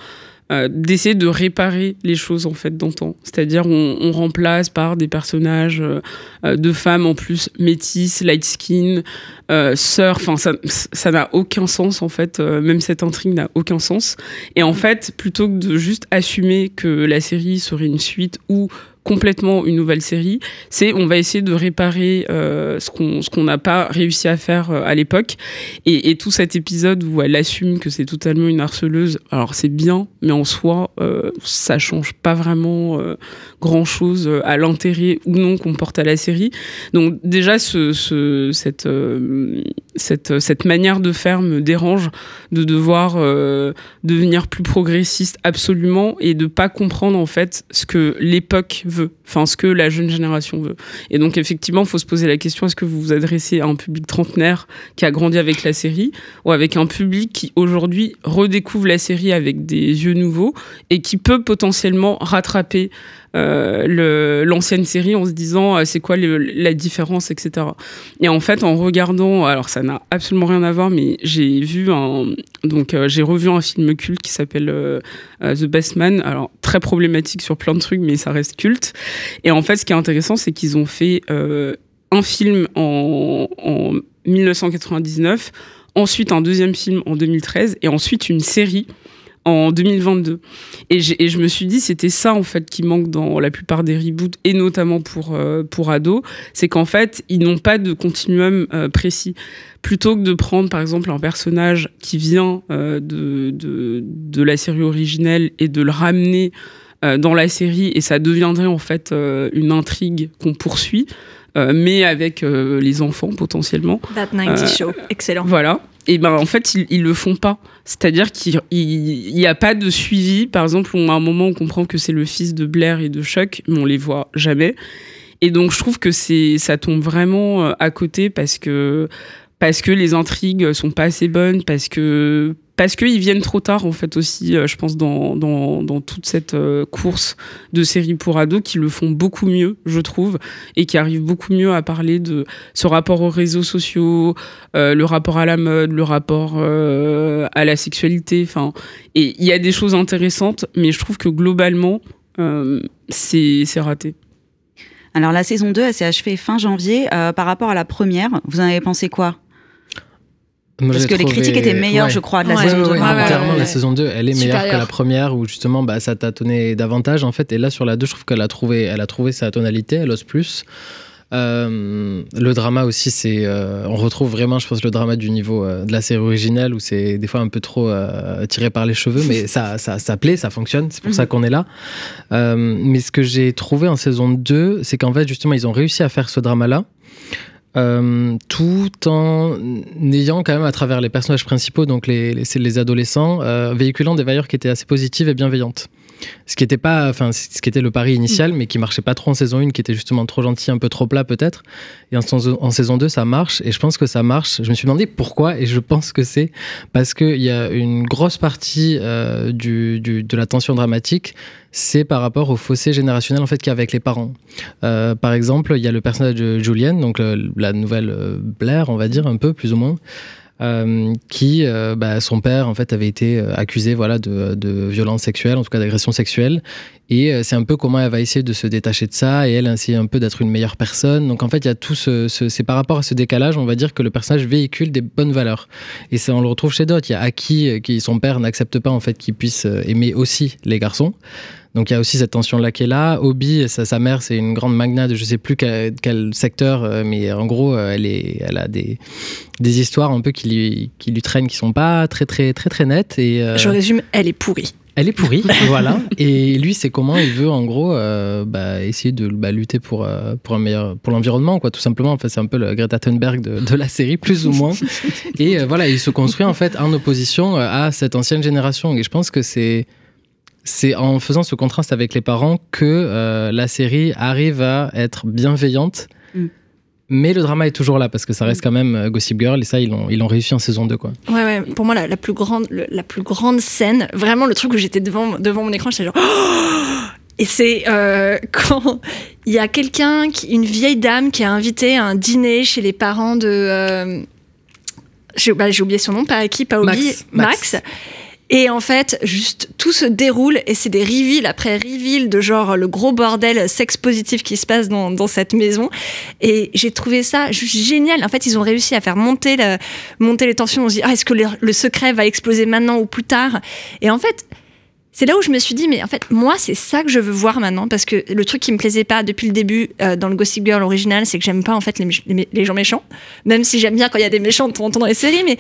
euh, d'essayer de réparer les choses en fait d'antan. C'est-à-dire on, remplace par des personnages euh, de femmes en plus métisses, light skin, euh, sœurs. Enfin ça ça n'a aucun sens en fait. même cette intrigue n'a aucun sens. Et en fait plutôt que de juste assumer que la série serait une suite ou complètement une nouvelle série, c'est on va essayer de réparer euh, ce qu'on ce n'a pas réussi à faire euh, à l'époque. Et, tout cet épisode où elle assume que c'est totalement une harceleuse, alors c'est bien, mais en soi, euh, ça change pas vraiment grand chose à l'intérêt ou non qu'on porte à la série. Donc déjà, ce cette, cette, cette manière de faire me dérange, de devoir devenir plus progressiste absolument et de pas comprendre en fait ce que l'époque veut enfin ce que la jeune génération veut. Et donc effectivement, il faut se poser la question est-ce que vous vous adressez à un public trentenaire qui a grandi avec la série ou avec un public qui aujourd'hui redécouvre la série avec des yeux nouveaux et qui peut potentiellement rattraper euh, l'ancienne série en se disant euh, c'est quoi la différence, etc. Et en fait, en regardant, alors ça n'a absolument rien à voir, mais j'ai vu un, donc euh, j'ai revu un film culte qui s'appelle The Best Man. Alors très problématique sur plein de trucs, mais ça reste culte. Et en fait, ce qui est intéressant, c'est qu'ils ont fait un film en, en 1999 ensuite un deuxième film en 2013 et ensuite une série en 2022. Et, et, je me suis dit, c'était ça en fait qui manque dans la plupart des reboots, et notamment pour, euh, pour ados, c'est qu'en fait, ils n'ont pas de continuum euh, précis. Plutôt que de prendre par exemple un personnage qui vient euh, de, de, de, la série originelle et de le ramener dans la série, et ça deviendrait en fait une intrigue qu'on poursuit. mais avec les enfants potentiellement. That 90 Show, excellent. Voilà et ben en fait ils, ils le font pas. C'est-à-dire qu'il n'y a pas de suivi. Par exemple, on a un moment on comprend que c'est le fils de Blair et de Chuck, mais on les voit jamais. Et donc je trouve que c'est ça tombe vraiment euh, à côté parce que parce que les intrigues sont pas assez bonnes, parce que parce qu'ils viennent trop tard en fait aussi, euh, je pense dans, dans, dans toute cette euh, course de séries pour ados qui le font beaucoup mieux, je trouve, et qui arrivent beaucoup mieux à parler de ce rapport aux réseaux sociaux, euh, le rapport à la mode, le rapport à la sexualité, enfin, et il y a des choses intéressantes, mais je trouve que globalement c'est raté. Alors la saison 2, elle s'est achevée fin janvier. par rapport à la première, vous en avez pensé quoi? Parce que les critiques étaient meilleures, je crois, de la saison 2. clairement, la saison 2, elle est meilleure que la première, où justement, bah, ça t'a tonné davantage, en fait. Et là, sur la 2, je trouve qu'elle a trouvé, elle a trouvé sa tonalité, elle ose plus. Euh, le drama aussi, c'est, euh, on retrouve vraiment, je pense, le drama du niveau euh, de la série originale où c'est des fois un peu trop tiré par les cheveux, mais ça, (laughs) ça, ça plaît, ça fonctionne, c'est pour ça mhm. qu'on est là. mais ce que j'ai trouvé en saison 2, c'est qu'en fait, justement, ils ont réussi à faire ce drama-là tout en ayant quand même à travers les personnages principaux, donc les, les, les adolescents, véhiculant des valeurs qui étaient assez positives et bienveillantes. Ce qui était pas, enfin, ce qui était le pari initial, mais qui marchait pas trop en saison 1, qui était justement trop gentil, un peu trop plat peut-être. Et en, en, saison 2, ça marche. Et je pense que ça marche. Je me suis demandé pourquoi, et je pense que c'est parce qu'il y a une grosse partie euh, du, du, de la tension dramatique, c'est par rapport au fossé générationnel en fait qu'il y a avec les parents. Euh, par exemple, il y a le personnage de Julienne, donc la nouvelle euh, Blair, on va dire un peu plus ou moins. Euh, qui, euh, bah, son père, en fait, avait été euh, accusé voilà, de, de violence sexuelle, en tout cas d'agression sexuelle. Et c'est un peu comment elle va essayer de se détacher de ça, et elle essaie un peu d'être une meilleure personne. Donc en fait, il y a tout ce, c'est par rapport à ce décalage, on va dire que le personnage véhicule des bonnes valeurs. Et ça, on le retrouve chez d'autres. Il y a Aki, qui son père n'accepte pas en fait qu'il puisse aimer aussi les garçons. Donc il y a aussi cette tension-là qui est là. Obi, sa, sa mère, c'est une grande magnate de je sais plus quel, quel secteur, euh, mais en gros, euh, elle, est, elle a des, des histoires un peu qui lui, qui lui traînent, qui sont pas très, très, très, très nettes. Et, euh, Je résume, elle est pourrie. Elle est pourrie, (laughs) voilà. Et lui, c'est comment il veut, en gros, bah, essayer de bah, lutter pour, pour un meilleur, pour l'environnement, quoi, tout simplement. Enfin, c'est un peu le Greta Thunberg de, de, la série, plus ou moins. Et voilà, il se construit en fait en opposition à cette ancienne génération. Et je pense que c'est c'est en faisant ce contraste avec les parents que euh, la série arrive à être bienveillante. Mm. Mais le drama est toujours là parce que ça reste quand même euh, Gossip Girl et ça ils l'ont ils réussi en saison 2 quoi. Ouais ouais, pour moi la, plus grande la plus grande scène, vraiment le truc où j'étais devant devant mon écran, j'étais genre (gasps) et c'est euh, (laughs) quand il y a quelqu'un une vieille dame qui a invité à un dîner chez les parents de bah, j'ai oublié son nom, pas qui, pas Max. Max. Et en fait, juste tout se déroule et c'est des reveals après reveals de genre le gros bordel sexe positif qui se passe dans, dans cette maison. Et j'ai trouvé ça juste génial. En fait, ils ont réussi à faire monter, monter les tensions. On se dit, ah, est-ce que le, secret va exploser maintenant ou plus tard? Et en fait, c'est là où je me suis dit, mais en fait, moi, c'est ça que je veux voir maintenant, parce que le truc qui me plaisait pas depuis le début euh, dans le Gossip Girl original, c'est que j'aime pas en fait les, les, gens méchants, même si j'aime bien quand il y a des méchants de temps en temps dans les séries, mais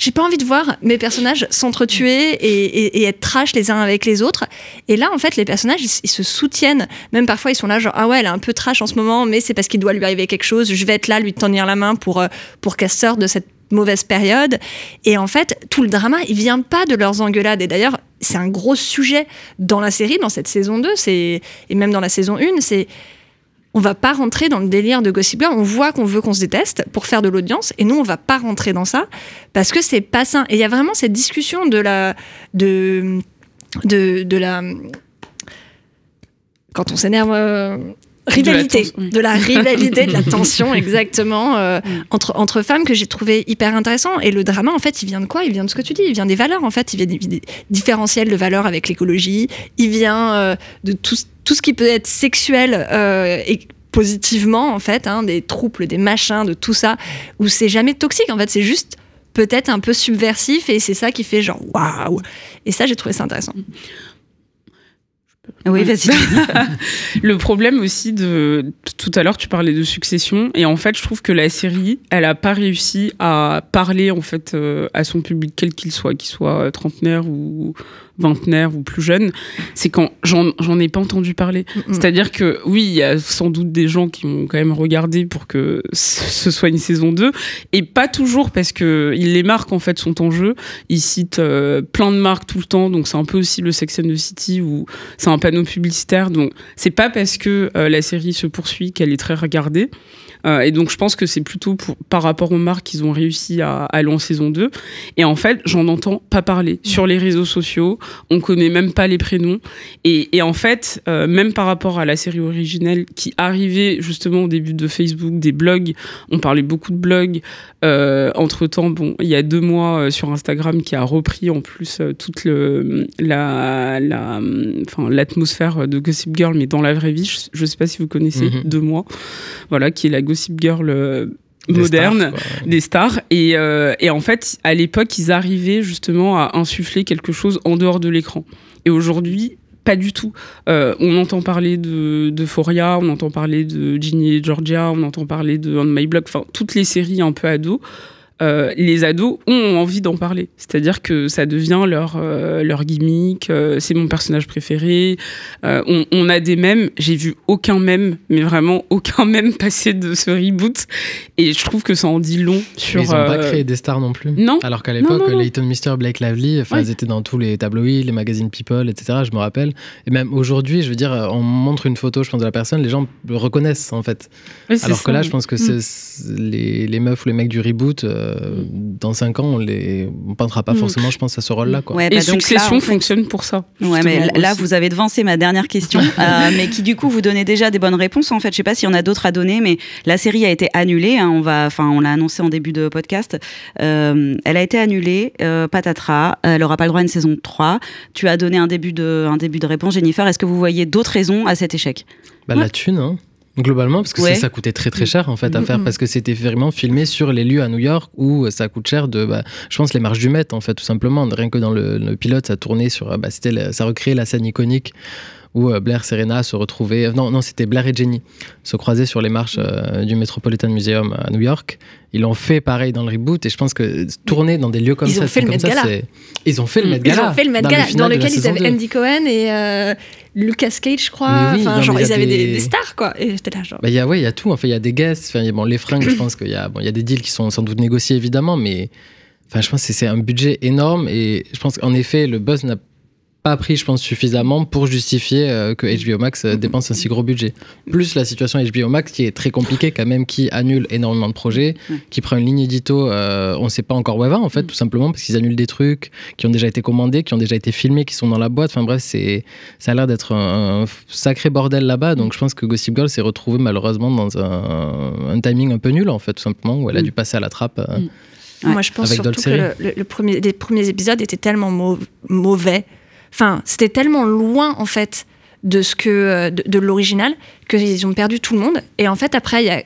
j'ai pas envie de voir mes personnages s'entretuer et, et, être trash les uns avec les autres. Et là, en fait, les personnages, ils, se soutiennent. Même parfois, ils sont là, genre, ah ouais, elle est un peu trash en ce moment, mais c'est parce qu'il doit lui arriver quelque chose. Je vais être là, lui tenir la main pour, euh, pour qu'elle sorte de cette mauvaise période. Et en fait, tout le drama, il vient pas de leurs engueulades. Et d'ailleurs, c'est un gros sujet dans la série, dans cette saison 2, et même dans la saison 1, c'est on va pas rentrer dans le délire de Gossip Girl. On voit qu'on veut qu'on se déteste pour faire de l'audience, et nous on va pas rentrer dans ça parce que c'est pas sain. Et il y a vraiment cette discussion de la de de, de la quand on s'énerve. Rivalité, de la, rivalité, de la tension, exactement, euh, mm. entre, entre femmes que j'ai trouvé hyper intéressant. Et le drama, en fait, il vient de quoi? Il vient de ce que tu dis, il vient des valeurs, en fait, il vient des, différentiels de valeurs avec l'écologie, il vient euh, de tout, tout ce qui peut être sexuel euh, et positivement, en fait, hein, des troubles, des machins, de tout ça, où c'est jamais toxique, en fait, c'est juste peut-être un peu subversif et c'est ça qui fait genre waouh. Et ça, j'ai trouvé ça intéressant. Oui, vas-y. (laughs) le problème aussi de tout à l'heure, tu parlais de succession et en fait, je trouve que la série, elle a pas réussi à parler en fait euh, à son public quel qu'il soit, qu'il soit trentenaire ou vingtenaire ou plus jeune, c'est quand j'en ai pas entendu parler. C'est-à-dire que oui, il y a sans doute des gens qui ont quand même regardé pour que ce soit une saison 2, et pas toujours parce que les marques en fait sont en jeu. Ils citent euh, plein de marques tout le temps, donc c'est un peu aussi le Sex and the City où c'est un panneau publicitaire. Donc c'est pas parce que euh, la série se poursuit qu'elle est très regardée. Euh, et donc, je pense que c'est plutôt par rapport aux marques qu'ils ont réussi à, aller en saison 2. Et en fait, j'en entends pas parler sur les réseaux sociaux. On connaît même pas les prénoms. Et, et en fait, euh, même par rapport à la série originelle qui arrivait justement au début de Facebook, des blogs, on parlait beaucoup de blogs. Euh, entre temps, bon, il y a deux mois euh, sur Instagram qui a repris en plus euh, toute le, la, la, enfin, l'atmosphère de Gossip Girl, mais dans la vraie vie. Je, je sais pas si vous connaissez mhm. deux mois. Voilà, qui est la Gossip Girl moderne des stars et, euh, et, en fait à l'époque ils arrivaient justement à insuffler quelque chose en dehors de l'écran et aujourd'hui pas du tout. Euh, on entend parler de, de on entend parler de Ginny et Georgia on entend parler de On My Block enfin toutes les séries un peu ados euh, les ados ont envie d'en parler. C'est-à-dire que ça devient leur, euh, leur gimmick, euh, c'est mon personnage préféré. On, on, a des mèmes, j'ai vu aucun mème, mais vraiment aucun (laughs) mème passer de ce reboot. Et je trouve que ça en dit long sur. Mais ils n'ont pas créé des stars non plus. Non. Alors qu'à l'époque, Leighton Mister, Blake Lively, enfin, ils étaient dans tous les tabloïds, les magazines People, etc. Je me rappelle. Et même aujourd'hui, je veux dire, on montre une photo, je pense, de la personne, les gens le reconnaissent en fait. Alors que là, je pense que mm. les, les, meufs ou les mecs du reboot dans 5 ans, on les on pas mm. forcément, je pense, à ce rôle-là. Quoi. Ouais, et bah Succession fonctionne pour ça. Ouais, mais là, vous avez devancé ma dernière question, (laughs) euh, mais qui du coup vous donnez déjà des bonnes réponses. En fait, je sais pas s'il y en a d'autres à donner, mais la série a été annulée. Hein, on va, enfin, on l'a annoncé en début de podcast. Euh, elle a été annulée, euh, patatras. Elle aura pas le droit à une saison 3. Tu as donné un début de, un début de réponse, Jennifer. Est-ce que vous voyez d'autres raisons à cet échec? Bah, La thune, hein. Globalement, parce que ça coûtait très très cher en fait à faire, parce que c'était vraiment filmé sur les lieux à New York où ça coûte cher de, bah, je pense, les marches du Met en fait, tout simplement. Rien que dans le, pilote, ça tournait sur, bah, c'était, ça recréait la scène iconique où euh, Blair Serena se retrouvait, non, non, c'était Blair et Jenny se croisaient sur les marches euh, du Metropolitan Museum à New York. Ils l'ont fait pareil dans le reboot et je pense que tourner dans des lieux comme ça, ont fait le Met Gala. Ils ont fait le Met Gala. Ils ont fait le Met Gala dans, lequel ils avaient Andy Cohen et euh, Lucas Cage, je crois. enfin, genre, ils avaient des... stars, quoi. Et j'étais là, genre. Bah, ouais, il y a tout. Enfin, il y a des guests. Enfin, bon, les fringues, je pense qu'il y a, bon, il y a des deals qui sont sans doute négociés, évidemment, mais. Enfin, je pense que c'est un budget énorme et je pense qu'en effet, le buzz n'a pas pris, je pense, suffisamment pour justifier euh, que HBO Max euh, dépense un si gros budget. Plus la situation HBO Max qui est très compliquée quand même, qui annule énormément de projets, qui prend une ligne édito, euh, on ne sait pas encore où elle va en fait, tout simplement parce qu'ils annulent des trucs qui ont déjà été commandés, qui ont déjà été filmés, qui sont dans la boîte. Enfin bref, c'est, ça a l'air d'être un, sacré bordel là-bas. Donc je pense que Gossip Girl s'est retrouvé malheureusement dans un, timing un peu nul en fait, tout simplement, où elle a mm. dû passer à la trappe. Mm. Moi, je pense surtout que le, premier, les premiers épisodes étaient tellement mauvais Enfin, c'était tellement loin en fait de ce que euh, de, de l'original qu'ils ont perdu tout le monde. Et en fait, après, il y a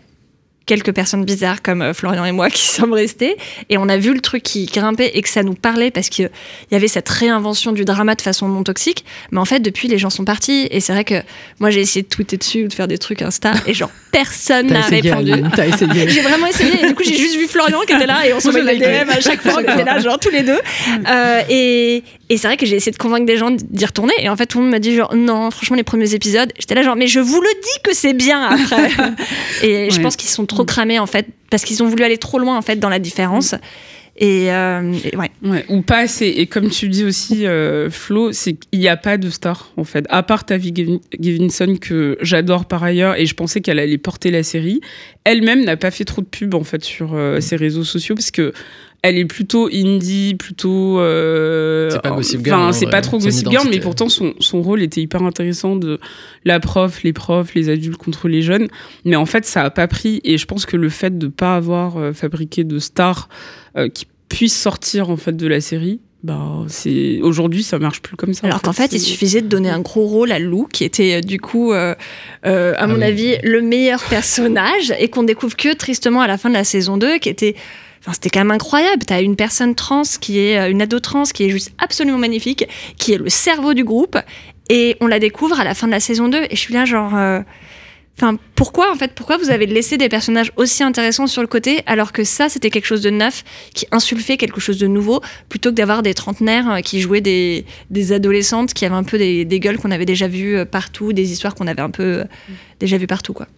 quelques personnes bizarres comme euh, Florian et moi (laughs) qui sommes restés. Et on a vu le truc qui grimpait et que ça nous parlait parce qu'il y avait cette réinvention du drama de façon non toxique. Mais en fait depuis les gens sont partis. Et c'est vrai que moi j'ai essayé de tweeter dessus ou de faire des trucs Insta et genre personne n'a répondu. (laughs) J'ai vraiment essayé. Et du coup j'ai juste vu Florian qui était là et on se met DM à chaque fois. On était là genre tous les deux. Euh, et, et c'est vrai que j'ai essayé de convaincre des gens d'y retourner. Et en fait tout le monde m'a dit genre non franchement les premiers épisodes j'étais là genre mais je vous le dis que c'est bien après. (laughs) Et je pense qu'ils sont trop cramés en fait parce qu'ils ont voulu aller trop loin en fait dans la différence. Et, euh, ouais. Ou pas assez. Et comme tu dis aussi, euh, Flo, c'est qu'il n'y a pas de star, en fait. À part Tavi Givinson, que j'adore par ailleurs, et je pensais qu'elle allait porter la série. Elle-même n'a pas fait trop de pub, en fait, sur euh, ses réseaux sociaux, parce que elle est plutôt indie, plutôt. Euh, c'est pas Gossip Girl. Enfin, c'est pas trop Gossip Girl, mais pourtant son, son, rôle était hyper intéressant de la prof, les profs, les adultes contre les jeunes. Mais en fait, ça a pas pris. Et je pense que le fait de pas avoir euh, fabriqué de stars euh, qui puissent sortir en fait de la série, bah, c'est aujourd'hui ça marche plus comme ça. Alors qu'en fait, il suffisait de donner un gros rôle à Lou, qui était du coup, à ah mon avis, le meilleur personnage, et qu'on découvre que tristement à la fin de la saison 2, qui était c'était quand même incroyable. Tu as une personne trans qui est euh, une ado trans qui est juste absolument magnifique, qui est le cerveau du groupe, et on la découvre à la fin de la saison 2. Et je suis là, genre. Euh, enfin, pourquoi en fait Pourquoi vous avez laissé des personnages aussi intéressants sur le côté alors que ça c'était quelque chose de neuf qui insulfait quelque chose de nouveau plutôt que d'avoir des trentenaires euh, qui jouaient des, des adolescentes qui avaient un peu des, des gueules qu'on avait déjà vues partout, des histoires qu'on avait un peu déjà vues partout quoi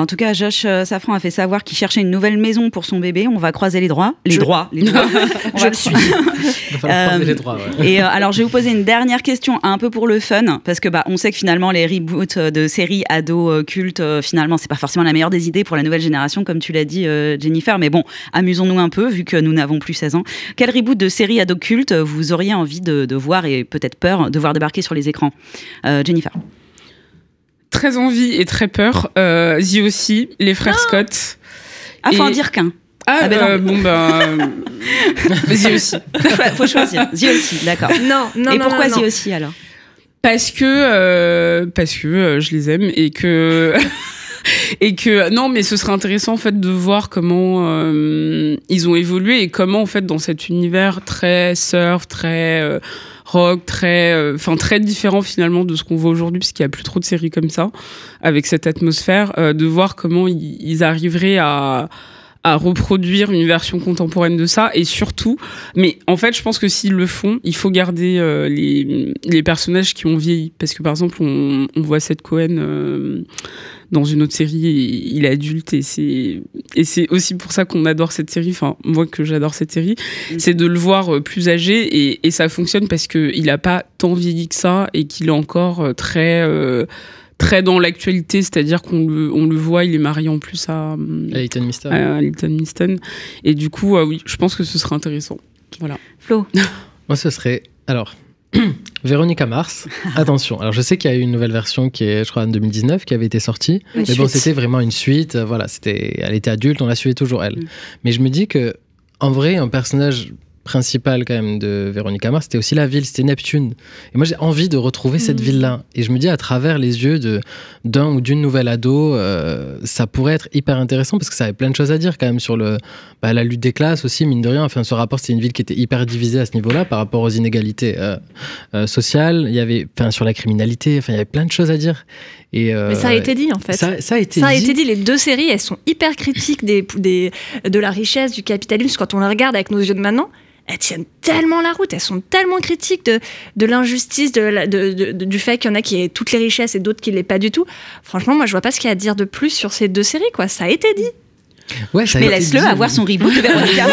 en tout cas, Josh euh, Safran a fait savoir qu'il cherchait une nouvelle maison pour son bébé. On va croiser les droits. Les droits. Les droits. (laughs) je le suis. Il va falloir croiser les (laughs) droits. Et euh, alors, je vais vous poser une dernière question, un peu pour le fun, parce que bah, on sait que finalement, les reboots de séries ados cultes, euh, finalement, c'est pas forcément la meilleure des idées pour la nouvelle génération, comme tu l'as dit, Jennifer. Mais bon, amusons-nous un peu, vu que nous n'avons plus 16 ans. Quel reboot de série ado culte vous auriez envie de, de voir et peut-être peur de voir débarquer sur les écrans? Jennifer très envie et très peur. Euh, aussi, les frères ah Scott. Ah, faut en dire qu'un. Ah, ah ben euh, bon, ben. The aussi. faut choisir. The aussi, d'accord. Non, non, Et non, pourquoi non, The aussi alors? Parce que, euh, parce que euh, je les aime et que. Et que non mais ce serait intéressant en fait de voir comment euh, ils ont évolué et comment en fait dans cet univers très surf très euh, rock, très, euh, enfin très différent finalement de ce qu'on voit aujourd'hui, puisqu'il n'y a plus trop de séries comme ça, avec cette atmosphère, euh, de voir comment ils, arriveraient à à reproduire une version contemporaine de ça et surtout mais en fait je pense que s'ils le font il faut garder euh, les, les, personnages qui ont vieilli parce que par exemple on, on voit cette Cohen euh, dans une autre série et il est adulte et c'est et c'est aussi pour ça qu'on adore cette série enfin moi que j'adore cette série mm. c'est de le voir euh, plus âgé et, et ça fonctionne parce que il a pas tant vieilli que ça et qu'il est encore très très dans l'actualité, c'est-à-dire qu'on le, on le voit, il est marié en plus à, Leighton Miston. À Miston. Et du coup, euh, oui, je pense que ce serait intéressant. Voilà. Flo (laughs) Moi, ce serait. Alors. (clears throat) Véronica Mars, (laughs) attention. Alors je sais qu'il y a eu une nouvelle version qui est, je crois, en 2019, qui avait été sortie. mais bon, c'était vraiment une suite. Voilà, c'était, elle était adulte, on la suivait toujours elle. Mm. Mais je me dis que, en vrai, un personnage principale quand même de Véronica Mars, c'était aussi la ville, c'était Neptune. Et moi j'ai envie de retrouver cette mm. ville-là. Et je me dis à travers les yeux de d'un ou d'une nouvelle ado, euh, ça pourrait être hyper intéressant parce que ça avait plein de choses à dire quand même sur le bah, la lutte des classes aussi, mine de rien. Enfin, ce rapport, c'était une ville qui était hyper divisée à ce niveau-là par rapport aux inégalités euh, euh, sociales. Il y avait, enfin, sur la criminalité. Enfin, il y avait plein de choses à dire. Et Mais ça a été dit en fait. Ça, ça a été ça dit. a été dit. Les deux séries, elles sont hyper critiques des, des, de la richesse, du capitalisme quand on les regarde avec nos yeux de maintenant elles tiennent tellement la route, elles sont tellement critiques de, de l'injustice, de, du fait qu'il y en a qui aient toutes les richesses et d'autres qui l'aient pas du tout. Franchement, moi, je vois pas ce qu'il y a à dire de plus sur ces deux séries, quoi. Ça a été dit. Ouais, mais laisse-le avoir son reboot de Véronica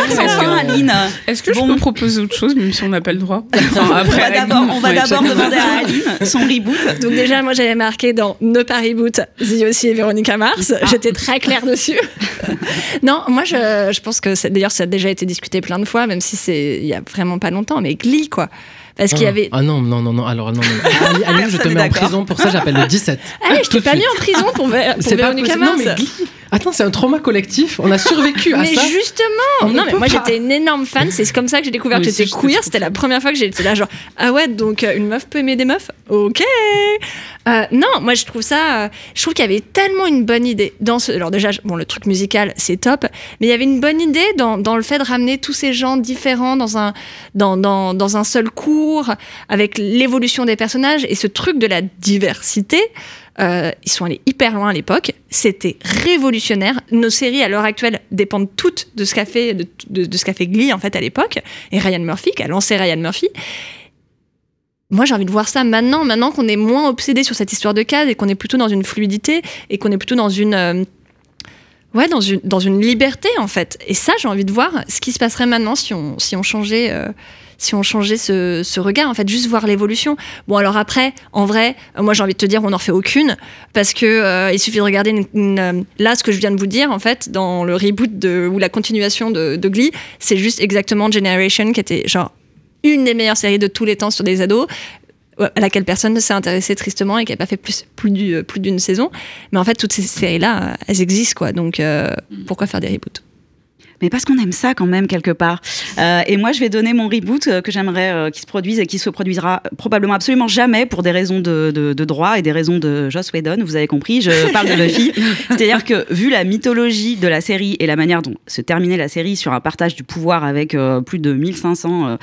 Aline. Est-ce que je peux proposer autre chose, même si on n'a pas le droit après, On va d'abord demander à Aline son reboot. Donc déjà, moi, j'avais marqué dans Ne pas reboot, Zee aussi et Véronica Mars. Ah. J'étais très claire dessus. (laughs) non, moi, je, je pense que d'ailleurs, ça a déjà été discuté plein de fois, même si c'est il y a vraiment pas longtemps, mais Glee, quoi. Parce qu'il y ah. avait. Ah non, non, non, non. Alors, non, non. Aline, je te mets en prison pour ça, j'appelle le 17. Allez, je t'ai pas mis en prison pour, pour Véronica Mars. Non, mais Glee. Attends, c'est un trauma collectif. On a survécu à mais ça. Mais justement, non, mais moi j'étais une énorme fan. C'est comme ça que j'ai découvert que j'étais queer. C'était la première fois que j'étais là, genre ah ouais, donc euh, une meuf peut aimer des meufs? Ok. Euh, non, moi je trouve ça. Euh, je trouve qu'il y avait tellement une bonne idée dans ce. Alors déjà, bon, le truc musical c'est top, mais il y avait une bonne idée dans, dans le fait de ramener tous ces gens différents dans un dans, dans, dans un seul cours avec l'évolution des personnages et ce truc de la diversité. Euh, ils sont allés hyper loin à l'époque. C'était révolutionnaire. Nos séries à l'heure actuelle dépendent toutes de ce qu'a fait, de, ce fait Glee en fait à l'époque et Ryan Murphy qui a lancé Ryan Murphy. Moi, j'ai envie de voir ça maintenant, maintenant qu'on est moins obsédé sur cette histoire de case et qu'on est plutôt dans une fluidité et qu'on est plutôt dans une euh, ouais, dans une, dans une liberté en fait. Et ça, j'ai envie de voir ce qui se passerait maintenant si on, si on changeait, euh, si on changeait ce, ce, regard, en fait, juste voir l'évolution. Bon, alors après, en vrai, moi j'ai envie de te dire, on n'en fait aucune, parce que euh, il suffit de regarder une, euh, là ce que je viens de vous dire, en fait, dans le reboot de, ou la continuation de, de Glee, c'est juste exactement Generation qui était genre une des meilleures séries de tous les temps sur des ados à laquelle personne ne s'est intéressé tristement et qui n'a pas fait plus, plus, du, plus d'une saison. Mais en fait, toutes ces séries-là, elles existent, quoi. Donc, euh, mm. pourquoi faire des reboots? Mais parce qu'on aime ça quand même quelque part. Euh, et moi, je vais donner mon reboot euh, que j'aimerais euh, qu'il se produise et qui se produisera probablement absolument jamais pour des raisons de, de, de, droit et des raisons de Joss Whedon. Vous avez compris, je (laughs) parle de Buffy. C'est-à-dire que vu la mythologie de la série et la manière dont se terminait la série sur un partage du pouvoir avec plus de 1500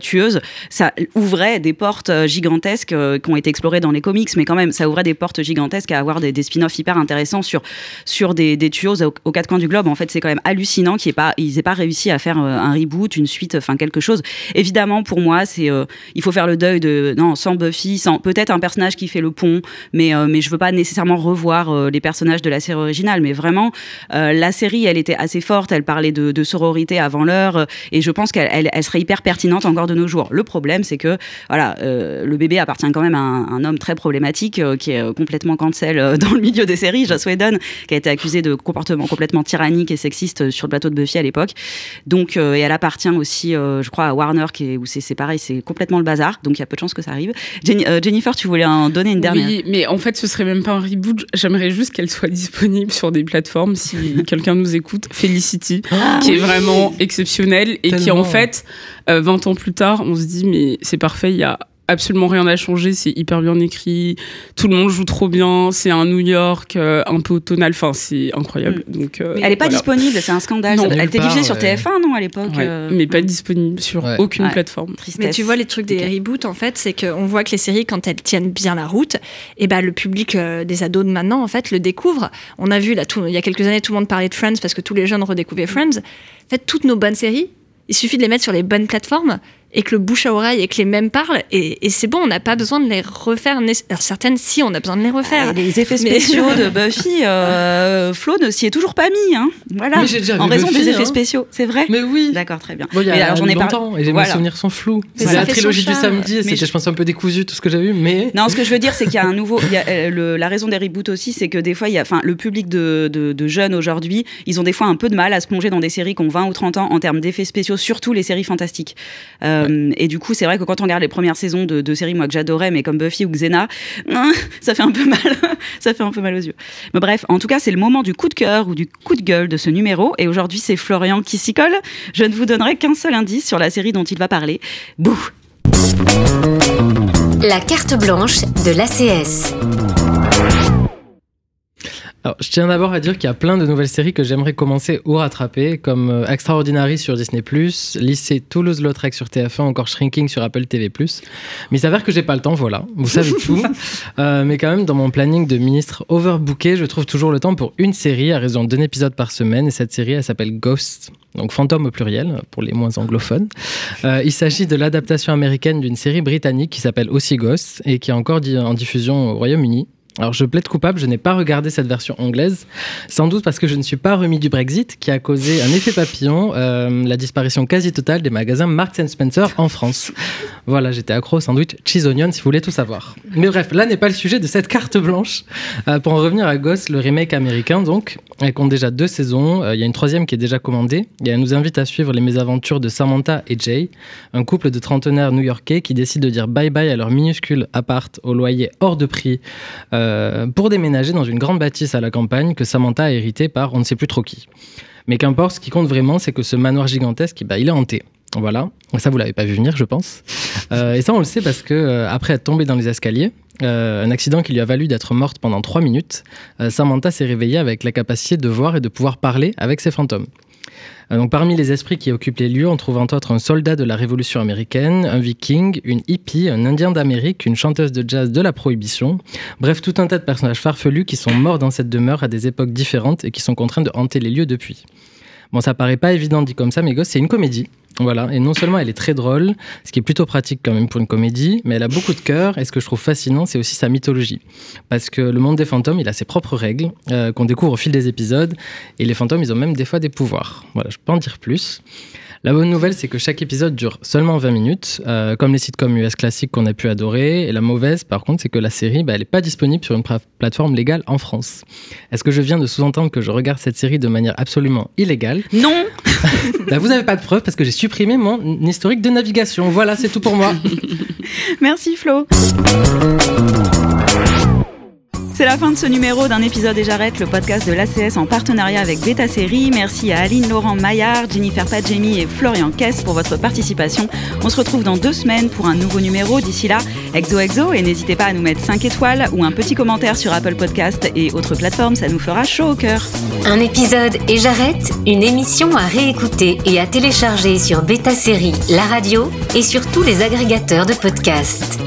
tueuses, ça ouvrait des portes gigantesques qui ont été explorées dans les comics, mais quand même, ça ouvrait des portes gigantesques à avoir des, des spin-offs hyper intéressants sur, sur des, des tueuses aux, aux, quatre coins du globe. En fait, c'est quand même hallucinant pas, ils n'aient pas réussi à faire euh, un reboot, une suite, enfin quelque chose. Évidemment, pour moi, c'est, euh, il faut faire le deuil de, non, sans Buffy, sans peut-être un personnage qui fait le pont, mais, euh, mais je veux pas nécessairement revoir les personnages de la série originale. Mais vraiment, la série, elle était assez forte, elle parlait de, sororité avant l'heure, et je pense qu'elle elle, serait hyper pertinente encore de nos jours. Le problème, c'est que, voilà, le bébé appartient quand même à un, homme très problématique qui est complètement cancel (laughs) dans le milieu des séries, Joss Whedon, qui a été accusé de comportement complètement tyrannique et sexiste sur le plateau de Buffy à l'époque. Donc, euh, et elle appartient aussi, euh, je crois, à Warner, qui est, où c'est pareil, c'est complètement le bazar. Donc, il y a peu de chances que ça arrive. Euh, Jennifer, tu voulais en donner une dernière Oui, mais en fait, ce serait même pas un reboot. J'aimerais juste qu'elle soit (laughs) disponible sur des plateformes. Si (laughs) quelqu'un nous écoute, Felicity, ah qui est vraiment exceptionnelle et qui, en fait, 20 ans plus tard, on se dit, mais c'est parfait, il y a absolument rien n'a changé. C'est hyper bien écrit. Tout le monde joue trop bien. C'est un New York euh, un peu automnal. Enfin, c'est incroyable. Mm. Donc, euh, elle n'est pas disponible. C'est un scandale. elle était diffusée sur TF1, non, à l'époque euh, Mais pas disponible sur aucune plateforme. Tristesse. Mais tu vois, les trucs des reboots, en fait, c'est qu'on voit que les séries, quand elles tiennent bien la route, et eh ben le public des ados de maintenant, en fait, le découvre. On a vu là, tout, il y a quelques années, tout le monde parlait de Friends parce que tous les jeunes redécouvraient Friends. En fait, toutes nos bonnes séries, il suffit de les mettre sur les bonnes plateformes et que le bouche à oreille et que les mêmes parlent et, et c'est bon on n'a pas besoin de les refaire. Alors, certaines si on a besoin de les refaire. Ah, les effets spéciaux (laughs) de Buffy euh, Flo ne s'y est toujours pas mis hein. voilà. En raison des effets hein. spéciaux c'est vrai. Mais oui. D'accord très bien. Bon, y a, alors j'en ai longtemps et mes souvenirs sont flous c'est la trilogie du samedi c'était je pense un peu décousu tout ce que j'ai vu mais non ce que je veux dire c'est qu'il y a un nouveau y a, euh, la raison des reboots aussi c'est que des fois il y a enfin le public de, de, jeunes aujourd'hui ils ont des fois un peu de mal à se plonger dans des séries qui ont 20 ou 30 ans en termes d'effets spéciaux surtout les séries fantastiques. Euh, et du coup c'est vrai que quand on regarde les premières saisons de, séries moi que j'adorais mais comme Buffy ou Xena hein, (laughs) ça fait un peu mal. (laughs) Ça fait un peu mal aux yeux. Mais bref en tout cas c'est le moment du coup de cœur ou du coup de gueule de ce numéro. Et aujourd'hui c'est Florian qui s'y colle. Je ne vous donnerai qu'un seul indice sur la série dont il va parler. Bouh. La carte blanche de l'ACS alors, je tiens d'abord à dire qu'il y a plein de nouvelles séries que j'aimerais commencer ou rattraper, comme euh, Extraordinary sur Disney+, Lycée Toulouse-Lautrec sur TF1, encore Shrinking sur Apple TV+. Mais il s'avère que j'ai pas le temps, voilà, vous savez (laughs) tout. Euh, mais quand même, dans mon planning de ministre overbooké, je trouve toujours le temps pour une série à raison d'un épisode par semaine, et cette série, elle s'appelle Ghost, donc fantôme au pluriel, pour les moins anglophones. Euh, il s'agit de l'adaptation américaine d'une série britannique qui s'appelle aussi Ghost, et qui est encore en diffusion au Royaume-Uni. Alors je plaide coupable, je n'ai pas regardé cette version anglaise, sans doute parce que je ne suis pas remis du Brexit qui a causé un effet papillon, euh, la disparition quasi totale des magasins Marks Spencer en France. Voilà, j'étais accro au sandwich cheese onion si vous voulez tout savoir. Mais bref, là n'est pas le sujet de cette carte blanche. Euh, pour en revenir à Ghost, le remake américain donc, elle compte déjà deux saisons, euh, il y a une troisième qui est déjà commandée, et elle nous invite à suivre les mésaventures de Samantha et Jay, un couple de trentenaires new-yorkais qui décident de dire bye bye à leur minuscule appart au loyer hors de prix. Euh, pour déménager dans une grande bâtisse à la campagne que Samantha a hérité par on ne sait plus trop qui. Mais qu'importe, ce qui compte vraiment, c'est que ce manoir gigantesque, bah, il est hanté. Voilà, ça vous l'avez pas vu venir, je pense. Euh, et ça, on le sait parce que euh, après être tombée dans les escaliers, un accident qui lui a valu d'être morte pendant trois minutes, Samantha s'est réveillée avec la capacité de voir et de pouvoir parler avec ses fantômes. Euh, donc, parmi les esprits qui occupent les lieux, on trouve entre autres un soldat de la Révolution américaine, un viking, une hippie, un indien d'Amérique, une chanteuse de jazz de la Prohibition. Bref, tout un tas de personnages farfelus qui sont morts dans cette demeure à des époques différentes et qui sont contraints de hanter les lieux depuis. Bon, ça paraît pas évident dit comme ça, mais c'est une comédie. Voilà, et non seulement elle est très drôle, ce qui est plutôt pratique quand même pour une comédie, mais elle a beaucoup de cœur, et ce que je trouve fascinant, c'est aussi sa mythologie. Parce que le monde des fantômes, il a ses propres règles, euh, qu'on découvre au fil des épisodes, et les fantômes, ils ont même des fois des pouvoirs. Voilà, je peux en dire plus. La bonne nouvelle, c'est que chaque épisode dure seulement 20 minutes, euh, comme les sitcoms US classiques qu'on a pu adorer. Et la mauvaise, par contre, c'est que la série, bah, elle n'est pas disponible sur une plateforme légale en France. Est-ce que je viens de sous-entendre que je regarde cette série de manière absolument illégale? Non (laughs) bah, Vous n'avez pas de preuve parce que j'ai supprimé mon historique de navigation. Voilà, c'est tout pour moi. (laughs) Merci Flo. C'est la fin de ce numéro d'un épisode et j'arrête le podcast de l'ACS en partenariat avec Beta Série. Merci à Aline Laurent Maillard, Jennifer Padjemi et Florian Kess pour votre participation. On se retrouve dans deux semaines pour un nouveau numéro. D'ici là, exo exo et n'hésitez pas à nous mettre 5 étoiles ou un petit commentaire sur Apple Podcast et autres plateformes, ça nous fera chaud au cœur. Un épisode et j'arrête, une émission à réécouter et à télécharger sur Beta Série, la radio et sur tous les agrégateurs de podcasts.